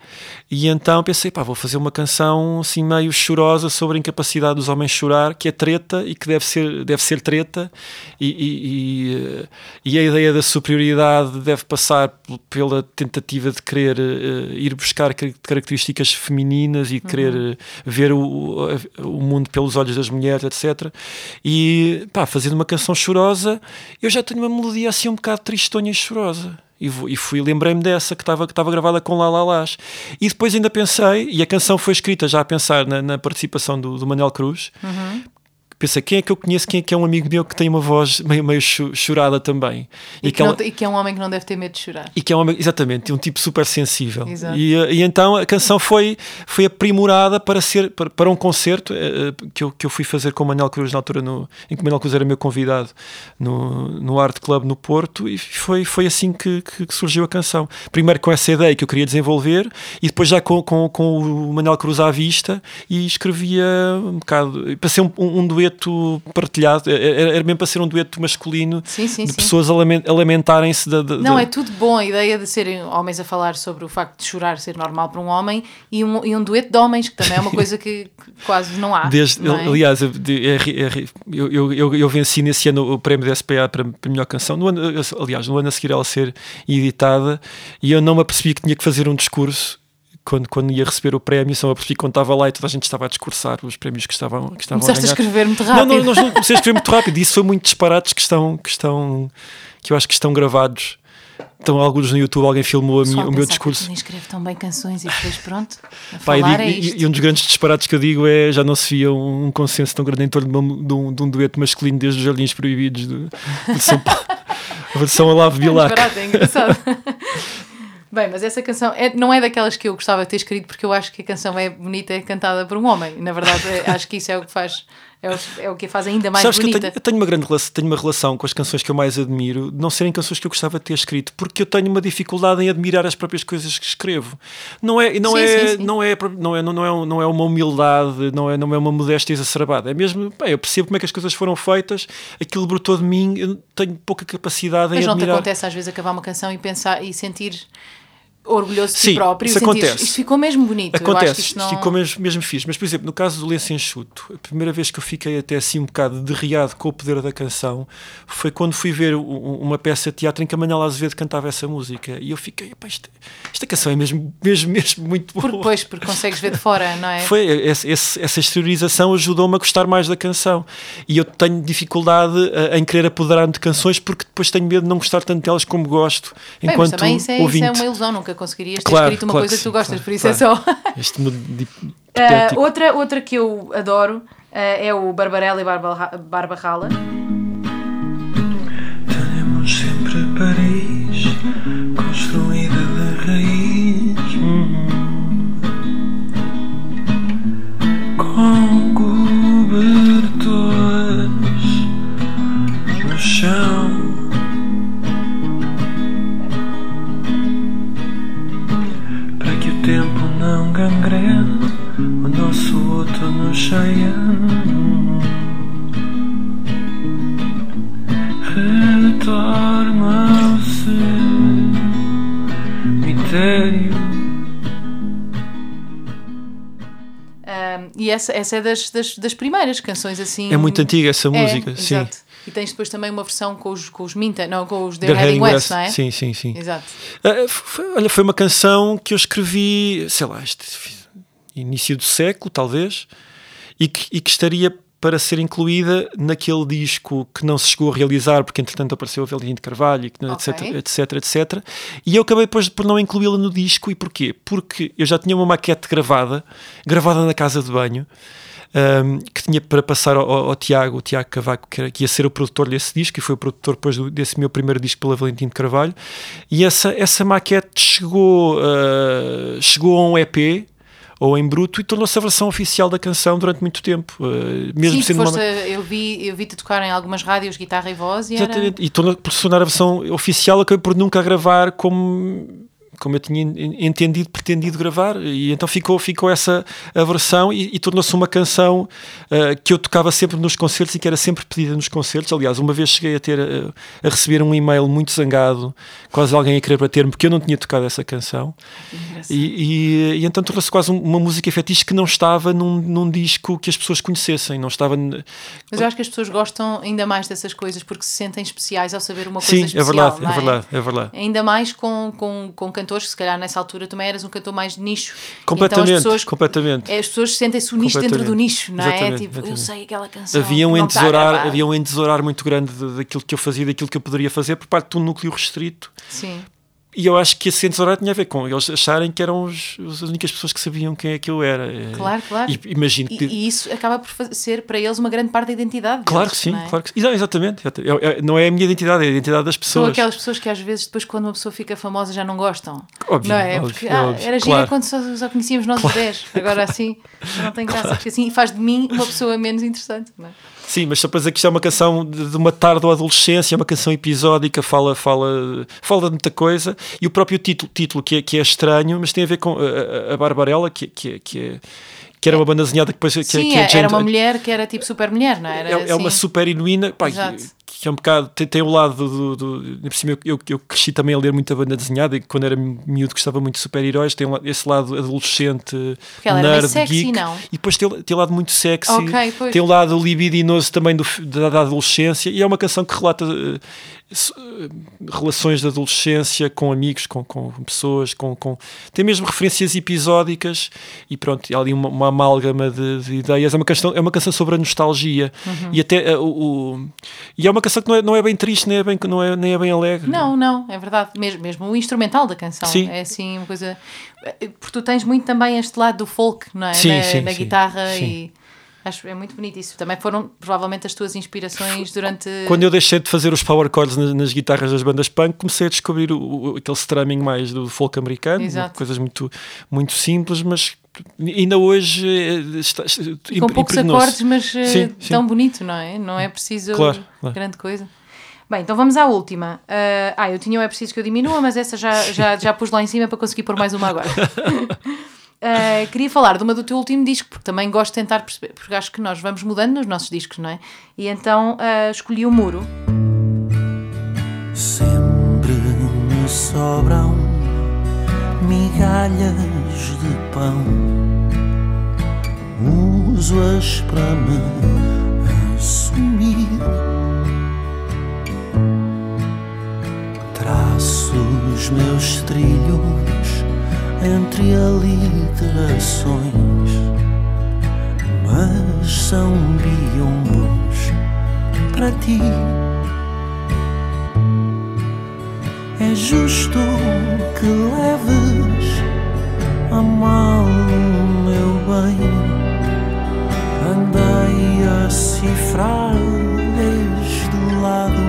E então pensei, pá, vou fazer uma canção assim meio chorosa sobre a incapacidade dos homens chorar, que é treta e que deve ser, deve ser treta. E, e- e, eh, a ideia da superioridade deve passar pela tentativa de querer eh, ir buscar car- características femininas e querer eh, ver o, o- mundo pelos olhos das mulheres, etc. E pá, fazendo uma canção chorosa, eu já tenho uma melodia assim um bocado tristonha e chorosa. E, fui, lembrei-me dessa que estava que estava gravada com Lá Lá. E depois ainda pensei, e a canção foi escrita já a pensar na, na participação do, do Manuel Cruz. Pensei, quem é que eu conheço, quem é que é um amigo meu que tem uma voz meio, meio cho- chorada também? E, que aquela- não- e que é um homem que não deve ter medo de chorar. e que é um, exatamente um tipo super sensível e, eh, e então a canção foi foi aprimorada para ser para, para um concerto eh, eh, que eu, que eu fui fazer com o Manuel Cruz na altura no, em que o Manuel Cruz era meu convidado no, no Art Club no Porto e foi, foi assim que, que- que surgiu a canção primeiro com essa ideia que eu queria desenvolver e depois já com, com, com o Manuel Cruz à vista e escrevia um bocado para ser um, um, um dueto partilhado era, era mesmo para ser um dueto masculino Sim, sim, de sim. pessoas a lamen- a lamentarem-se da, da- Não, da- é tudo bom a ideia de serem homens a falar sobre o facto de chorar ser normal para um homem e um, e um dueto de homens, que também é uma coisa que, quase não há. Desde, não é? Aliás, eu, é é eu, eu, eu, eu venci nesse ano o prémio da SPA para, para a melhor canção. No ano, aliás, no ano a seguir ela ser editada, e eu não me apercebi que tinha que fazer um discurso. Quando, quando ia receber o prémio, só me apercebi que quando estava lá e toda a gente estava a discursar os prémios que estavam, que estavam Começaste a ganhar. escrever muito rápido. não, não, não comecei a escrever muito rápido. Isso foi muito disparates que estão, que estão, que eu acho que estão gravados. Então, alguns no YouTube, alguém filmou a minha- o meu que discurso. Nem escreve tão bem canções e depois pronto, a Pá, e, é e- e um dos grandes disparates que eu digo é já não se via um, um consenso tão grande em torno de, uma- de um, de um dueto masculino desde os Jardins Proibidos de, de São Paulo. A versão Olavo Bilac. Disparate, é engraçado. Bem, mas essa canção é- não é daquelas que eu gostava de ter escrito porque eu acho que a canção é bonita e cantada por um homem. Na verdade, é- acho que isso é o que faz, é o, é o que faz ainda mais Sabes que eu bonita. tenho, eu tenho uma grande relação, tenho uma relação com as canções que eu mais admiro, de não serem canções que eu gostava de ter escrito, porque eu tenho uma dificuldade em admirar as próprias coisas que escrevo. Não é, não Sim, é, sim, sim. não é, não é, não é, não é uma humildade, não é, não é uma modéstia exacerbada. É mesmo, bem, eu percebo como é que as coisas foram feitas, aquilo brotou de mim, eu tenho pouca capacidade Mas em não te admirar. acontece às vezes acabar uma canção e pensar e sentir orgulhoso de Sim, si próprio isso acontece. isto ficou mesmo bonito. Acontece, isto não... ficou mesmo, mesmo fixe. Mas, por exemplo, no caso do Lenço Enxuto, a primeira vez que eu fiquei até assim um bocado derriado com o poder da canção foi quando fui ver uma peça de teatro em que a Manela Azevedo cantava essa música. E eu fiquei, "Epá, isto- esta canção é mesmo, mesmo, mesmo muito boa. Pois, porque consegues ver de fora, não é? Foi, esse- esse- essa exteriorização ajudou-me a gostar mais da canção. E eu tenho dificuldade eh, em querer apoderar-me de canções porque depois tenho medo de não gostar tanto delas como gosto, Bem, mas enquanto também isso é, isso é uma ilusão, nunca conseguirias ter Claro, escrito uma claro coisa que que tu gostas, claro, por isso claro. é só. Este mundo hipotético. outra, outra que eu adoro ah, é o Barbarella e Barba, Barba Rala. Temos sempre Paris construída cheiano. retorna ao cemitério. Ah, e essa, essa é das, das, das primeiras canções assim. É muito antiga essa É, música, sim. Exato. E tens depois também uma versão com os, com os Minta, não, com os The They're Heading West, West. não é? Sim, sim, sim. Exato. Ah, foi, olha, foi uma canção que eu escrevi, sei lá, este, início do século, talvez, e que, e que estaria para ser incluída naquele disco que não se chegou a realizar, porque entretanto apareceu o Valentim de Carvalho, e que- Ok. etc, etc, etc. E eu acabei depois por não incluí-la no disco. E porquê? Porque eu já tinha uma maquete gravada, gravada na casa de banho, um, que tinha para passar ao, ao- ao Tiago, o Tiago Cavaco, que, era- que ia ser o produtor desse disco, e foi o produtor depois do- desse meu primeiro disco pela Valentim de Carvalho. E essa, essa maquete chegou, uh, chegou a um EP. Ou em bruto e tornou-se a versão oficial da canção durante muito tempo. uh, mesmo Sim, sendo foste, uma, eu vi eu vi-te tocar em algumas rádios, guitarra e voz, e era... Exatamente. E tornou por se tornar a versão oficial, acabei por nunca gravar como, como eu tinha en- entendido, pretendido gravar. E então ficou, ficou essa a versão e, e tornou-se uma canção ah, que eu tocava sempre nos concertos e que era sempre pedida nos concertos. Aliás, uma vez cheguei a ter ah, a receber um e-mail muito zangado, quase alguém a querer bater-me, porque eu não tinha tocado essa canção. E, e, e então tornou-se quase um- uma música fetiche que não estava num, num disco que as pessoas conhecessem, não estava. Mas eu acho que as pessoas gostam ainda mais dessas coisas porque se sentem especiais ao saber uma Sim, coisa é especial. verdade, não é verdade, é verdade. Ainda mais com, com, com cantores que se calhar nessa altura também eras um cantor mais de nicho. Completamente, então as pessoas, completamente. As pessoas sentem-se o nicho dentro do nicho, não é? Exatamente, Tipo, eu exatamente. sei aquela canção. Havia um, está entesourar, havia um entesourar muito grande de- daquilo que eu fazia, daquilo que eu poderia fazer por parte de um núcleo restrito. Sim. E eu acho que esse entesourar tinha a ver com eles acharem que eram os, as únicas pessoas que sabiam quem é que eu era. É, Claro, claro. E imagino E, que. e isso acaba por fa- ser para eles uma grande parte da identidade. Claro deles, que sim, não é? claro que sim. Exa- Exatamente. É- é- não é a minha identidade, é a identidade das São pessoas. aquelas pessoas que às vezes depois quando uma pessoa fica famosa já não gostam. Óbvio, não é? óbvio, Porque é ah, óbvio, era gira claro. quando só, só conhecíamos nós os 10. Agora assim não tem graça. Porque assim faz de mim uma pessoa menos interessante. Não é? Sim, mas só para dizer que isto é uma canção de uma tarde ou adolescência, é uma canção episódica, fala, fala, fala de muita coisa. E o próprio título, título que, é, que é estranho, mas tem a ver com a, a- Barbarella, que, que, é- que, é, que era uma banda desenhada que depois que, é- Sim, que é era Jane- uma mulher que era tipo super mulher, não é? era? é, é uma assim. super heroína pá, que, que é um bocado tem, tem o lado do, do, do por cima eu, eu, eu cresci também a ler muita banda desenhada e quando era miúdo gostava muito de super-heróis tem esse lado adolescente Porque ela era nerd, sexy, geek, não? e depois tem, tem o lado muito sexy Ok, pois. tem o lado libidinoso também do, da, da adolescência e é uma canção que relata eh, relações de adolescência com amigos, com, com pessoas com, com... tem mesmo referências episódicas e pronto, há ali uma, uma amálgama de, de ideias, é uma, canção, é uma canção sobre a nostalgia Uhum. e até eh, o, e é uma canção que não é, não é bem triste nem é bem, não é, nem é bem alegre Não, não, é verdade. Mesmo, mesmo o instrumental da canção Sim. é assim uma coisa. Porque tu tens muito também este lado do folk, não é? Sim, na, sim, na guitarra e. Acho é muito bonito isso. Também foram provavelmente as tuas inspirações durante. Quando eu deixei de fazer os power chords nas, nas guitarras das bandas punk, comecei a descobrir o, o- aquele strumming mais do folk americano, Exato. coisas muito, muito simples, mas ainda hoje eh, está, com poucos acordes, mas eh, Sim, sim. tão bonito, não é? Não é preciso Claro, claro. grande coisa. Bem, então vamos à última. Ah, ah, eu tinha o É Preciso que eu diminua, mas essa já, já, já pus lá em cima para conseguir pôr mais uma agora. Ah, queria falar de uma do teu último disco, porque também gosto de tentar perceber, porque acho que nós vamos mudando nos nossos discos, não é? E então ah, escolhi o Muro. Sempre me sobram migalhas de pão. Uso-as para me assumir. Traço os meus trilhos entre aliterações, mas são biombos para ti. É justo que leves a mal o meu bem. Andei a cifrar desde o lado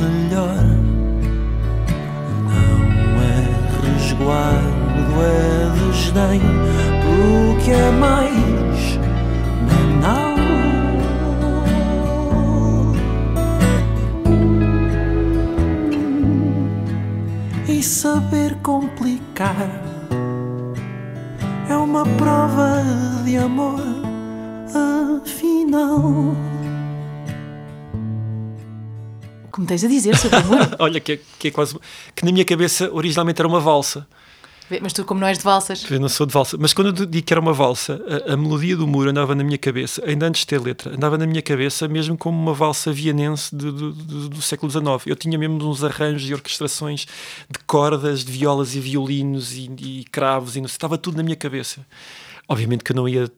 melhor. Resguardo, é desdém, porque é mais banal. e saber complicar é uma prova de amor, afinal. Que me tens a dizer sobre Muro? Olha, que é, que é quase. que na minha cabeça originalmente era uma valsa. Mas tu, como não és de valsas, Eu não sou de valsa. Mas quando eu digo que era uma valsa, a, a melodia do muro andava na minha cabeça, ainda antes de ter letra, andava na minha cabeça mesmo como uma valsa vianense de- do, do- do século XIX. Eu tinha mesmo uns arranjos e orquestrações de cordas, de violas e violinos e, e cravos e não sei, estava tudo na minha cabeça. Obviamente que eu não ia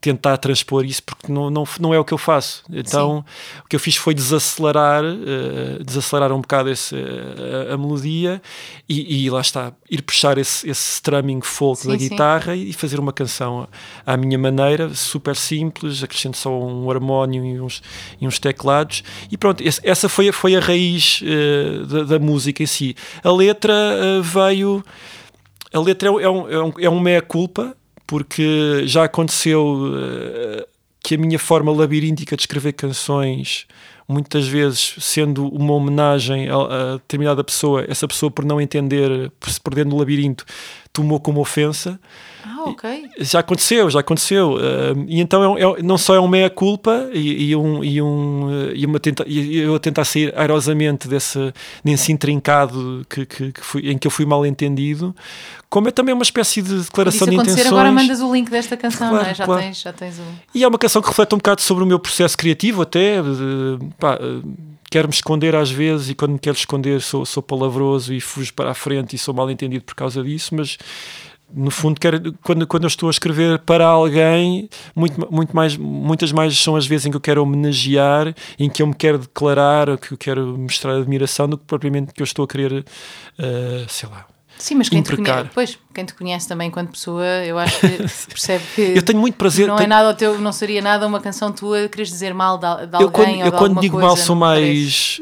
tentar transpor isso porque não, não, não é o que eu faço. Então o que eu fiz foi desacelerar, uh, desacelerar um bocado esse, uh, a, melodia e, e, lá está, ir puxar esse, esse strumming folk sim, da guitarra sim. e fazer uma canção à minha maneira, super simples, acrescento só um harmónio e uns, e uns teclados e pronto, esse, essa foi, foi a raiz uh, da, da, música em si. A letra veio. A letra é, é um, é um, é um meia-culpa, porque já aconteceu uh, que a minha forma labiríntica de escrever canções, muitas vezes sendo uma homenagem a, a determinada pessoa, essa pessoa por não entender, por se perder no labirinto, tomou como ofensa. Ah, ok. Já aconteceu, já aconteceu. Uh, e então é, é, não só é um meia-culpa e, e, um, e, um, uh, e, uma tenta, e eu a tentar sair airosamente desse, desse intrincado que, que, que fui, em que eu fui mal entendido, como é também uma espécie de declaração de intenções. agora mandas o link desta canção, claro, não é? Já, claro. tens, já tens o... E é uma canção que reflete um bocado sobre o meu processo criativo até, de, pá, quero-me esconder às vezes e quando me quero esconder sou, sou palavroso e fujo para a frente e sou mal entendido por causa disso, mas no fundo quero, quando, quando eu estou a escrever para alguém muito, muito mais, muitas mais são as vezes em que eu quero homenagear em que eu me quero declarar que eu quero mostrar admiração do que propriamente que eu estou a querer uh, sei lá Sim, mas quem te, conhece, pois, quem te conhece também enquanto pessoa, eu acho que percebe que eu tenho muito prazer. Não, tenho... é nada teu, não seria nada uma canção tua queres dizer mal de, de alguém eu quando, ou eu quando digo coisa, mal sou mais.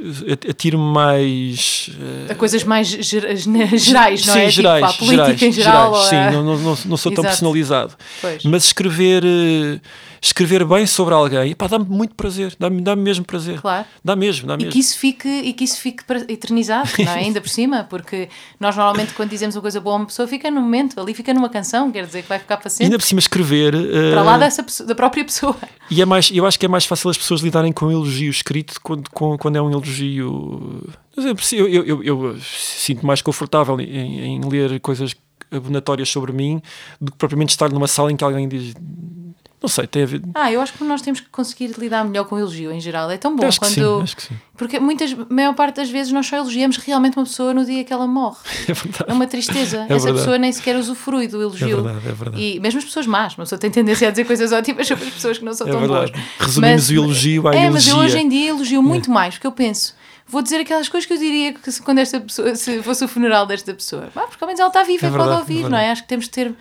Atiro-me mais. Uh... A coisas mais ger, gerais, não sim, é? Gerais, tipo, a política gerais, em geral. Gerais, sim, não, não, não sou tão personalizado. Pois. Mas escrever. Uh escrever bem sobre alguém, dá-me muito prazer, dá-me dá mesmo prazer. Claro. Dá mesmo, dá mesmo. E que isso fique, e que isso fique eternizado, não é? ainda por cima, porque nós normalmente quando dizemos uma coisa boa a uma pessoa fica no momento, ali fica numa canção, quer dizer que vai ficar para sempre. Ainda por cima escrever... Uh... Para lá dessa pessoa, da própria pessoa. E é mais, eu acho que é mais fácil as pessoas lidarem com um elogio escrito quando, quando é um elogio... Eu, eu, eu, eu sinto mais confortável em, em ler coisas abonatórias sobre mim do que propriamente estar numa sala em que alguém diz não sei, tem a ver. Ah, eu acho que nós temos que conseguir lidar melhor com o elogio em geral. É tão bom acho quando. Que sim, acho que sim. Porque muitas, a maior parte das vezes nós só elogiamos realmente uma pessoa no dia que ela morre. É verdade. É uma tristeza. É Essa verdade. pessoa nem sequer usufrui do elogio. É verdade, é verdade. E mesmo as pessoas más, uma pessoa tem tendência a dizer coisas ótimas sobre as pessoas que não são é tão verdade. boas. Resumimos mas, o elogio à É, elogia. mas eu hoje em dia elogio muito mais, porque eu penso vou dizer aquelas coisas que eu diria que se, quando esta pessoa, se fosse o funeral desta pessoa. Ah, porque ao menos ela está viva É e pode é ouvir, verdade. não é? Acho que temos de ter.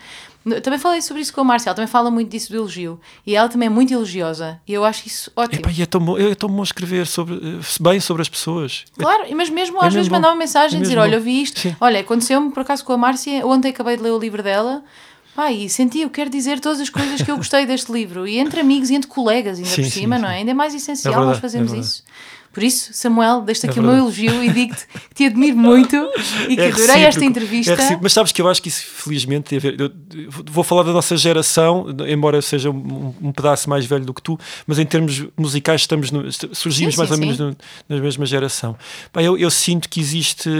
Eu Também falei sobre isso com a Márcia, ela também fala muito disso do elogio. E ela também é muito elogiosa. E eu acho isso ótimo. Epá, e é tão bom, é tão bom escrever sobre, eh, bem sobre as pessoas. Claro, mas mesmo É às vezes mesmo mandar bom. uma mensagem É e dizer: Olha, eu vi isto. Sim. Olha, aconteceu-me por acaso com a Márcia. Ontem acabei de ler o livro dela. Pá, e senti, eu quero dizer todas as coisas que eu gostei deste livro. E entre amigos e entre colegas, ainda Sim, por cima, sim. não é? Ainda é mais essencial É verdade, nós fazermos é isso. Por isso, Samuel, deixo É aqui o meu elogio e digo-te que te admiro muito e que É adorei esta recíproco, entrevista. é. Mas sabes que eu acho que isso, felizmente, tem a ver. Eu vou falar da nossa geração, embora eu seja um, um pedaço mais velho do que tu, mas em termos musicais estamos no- surgimos Sim, mais sim, ou menos no- na mesma geração. Pá, eu, eu sinto que existe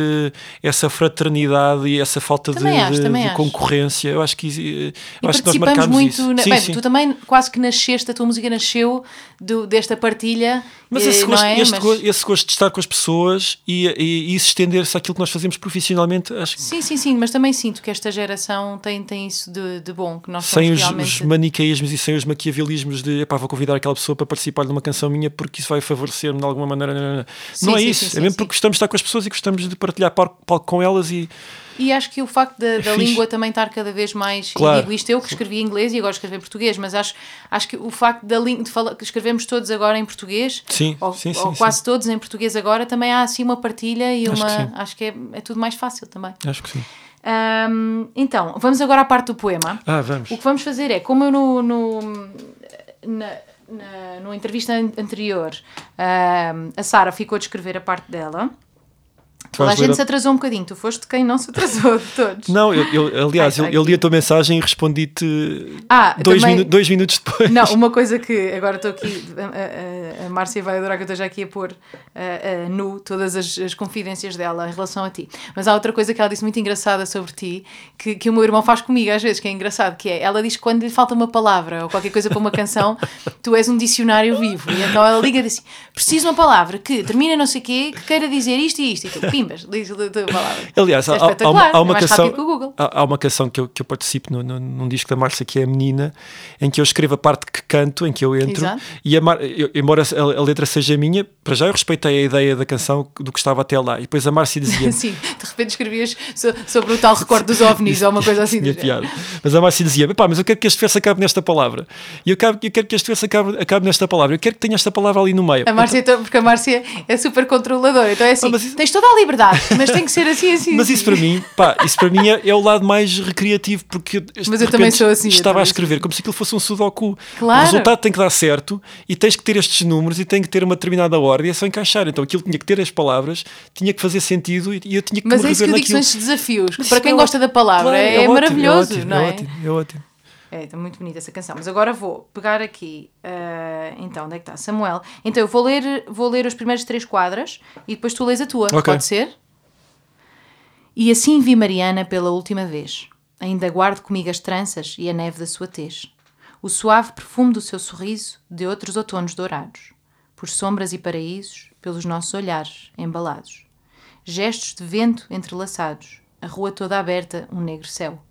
essa fraternidade e essa falta de, Também acho, de- também de acho. concorrência. Eu acho que, eu acho que nós marcamos muito. isso. na- Sim, bem, tu também quase que nasceste, a tua música nasceu do- desta partilha. Mas eh, esse não gosto, é? este Mas- go- esse gosto de estar com as pessoas e, e, e isso estender-se àquilo que nós fazemos profissionalmente, acho que Sim, sim, sim, mas também sinto que esta geração tem, tem isso de, de bom, que nós sem os, realmente... os maniqueísmos e sem os maquiavelismos de epá, vou convidar aquela pessoa para participar de uma canção minha porque isso vai favorecer-me de alguma maneira. Não, não, não. Sim, Não é sim, isso, sim, é mesmo porque gostamos de estar com as pessoas e gostamos de partilhar palco, palco com elas e E acho que o facto da, da fixe. língua também estar cada vez mais. Claro. E digo isto eu que escrevi inglês e agora escrever português, mas acho, acho que o facto da língua, de falar, que escrevemos todos agora em português, Sim, ou, sim, sim, ou sim. quase todos em português agora, também há assim uma partilha e Acho uma. que sim. Acho que é, é tudo mais fácil também. acho que sim. Ahm, então, vamos agora à parte do poema. Ah, vamos. O que vamos fazer é, como eu no, no, na, na, no entrevista an- anterior, a Sara ficou de escrever a parte dela. Toda a ler gente se atrasou um bocadinho. Tu foste quem não se atrasou de todos. Não, eu, eu- aliás, Ai, eu, eu li a tua mensagem e respondi-te Ah, dois, também- minu- dois minutos depois. Não, uma coisa que agora estou aqui, a, a, a Márcia vai adorar que eu esteja aqui a pôr a nu todas as, as confidências dela em relação a ti. Mas há outra coisa que ela disse muito engraçada sobre ti, que, que o meu irmão faz comigo às vezes, que é engraçado, que é, ela diz que quando lhe falta uma palavra ou qualquer coisa para uma canção, tu és um dicionário vivo. E então ela liga e diz assim, preciso uma palavra que termina não sei o quê, que queira dizer isto e isto. E tu, Diz a tua palavra. Aliás, É há, há uma, espetacular, há uma é canção, há, há uma canção que eu, que eu participo no, no- num disco da Márcia que é a Menina, em que eu escrevo a parte que canto, em que eu entro, Exato. e a Mar- eu- embora a, a letra seja minha, para já eu respeitei a ideia da canção do que estava até lá. E depois a Márcia dizia Sim, de repente escrevias so- sobre o tal recorte dos ovnis ou uma coisa assim. piada. Mas a Márcia dizia: pá, mas eu quero que este verso acabe nesta palavra. E eu, quero- eu quero que este verso acabe, acabe nesta palavra. Eu quero que tenha esta palavra ali no meio. A Márcia, então, porque a Márcia é super controladora, então é assim: Ah, mas tens toda a liberdade, mas tem que ser assim, assim. Mas assim. isso para mim, pá, isso para mim é, é o lado mais recreativo, porque Mas eu também sou assim, Estava a escrever assim. como se aquilo fosse um sudoku. Claro. O resultado tem que dar certo e tens que ter estes números e tem que ter uma determinada ordem e é só encaixar. Então aquilo tinha que ter as palavras, tinha que fazer sentido e, eu tinha que Mas é isso que eu digo, são estes desafios, Mas para quem é gosta ótimo. da palavra Claro, é, ótimo, maravilhoso, ótimo, não é? ótimo, é ótimo. É, está muito bonita essa canção. Mas agora vou pegar aqui. ah, então, onde é que está? Samuel. Então, eu vou ler, vou ler os primeiros três quadras e depois tu lês a tua. Ok. Pode ser? E assim vi Mariana pela última vez. Ainda guardo comigo as tranças e a neve da sua tez. O suave perfume do seu sorriso de outros outonos dourados. Por sombras e paraísos, pelos nossos olhares embalados. Gestos de vento entrelaçados. A rua toda aberta, um negro céu.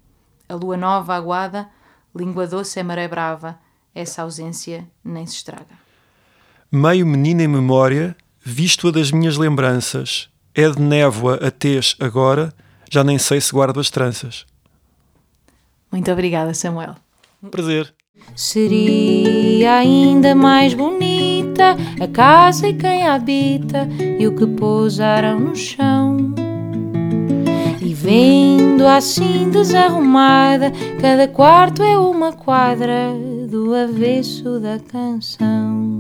A lua nova aguada, língua doce é maré brava, essa ausência nem se estraga. Meio menina em memória, visto-a das minhas lembranças, é de névoa a tez agora, já nem sei se guardo as tranças. Muito obrigada, Samuel. Prazer. Seria ainda mais bonita a casa e quem a habita e o que pousaram no chão. Vendo assim desarrumada, cada quarto é uma quadra do avesso da canção.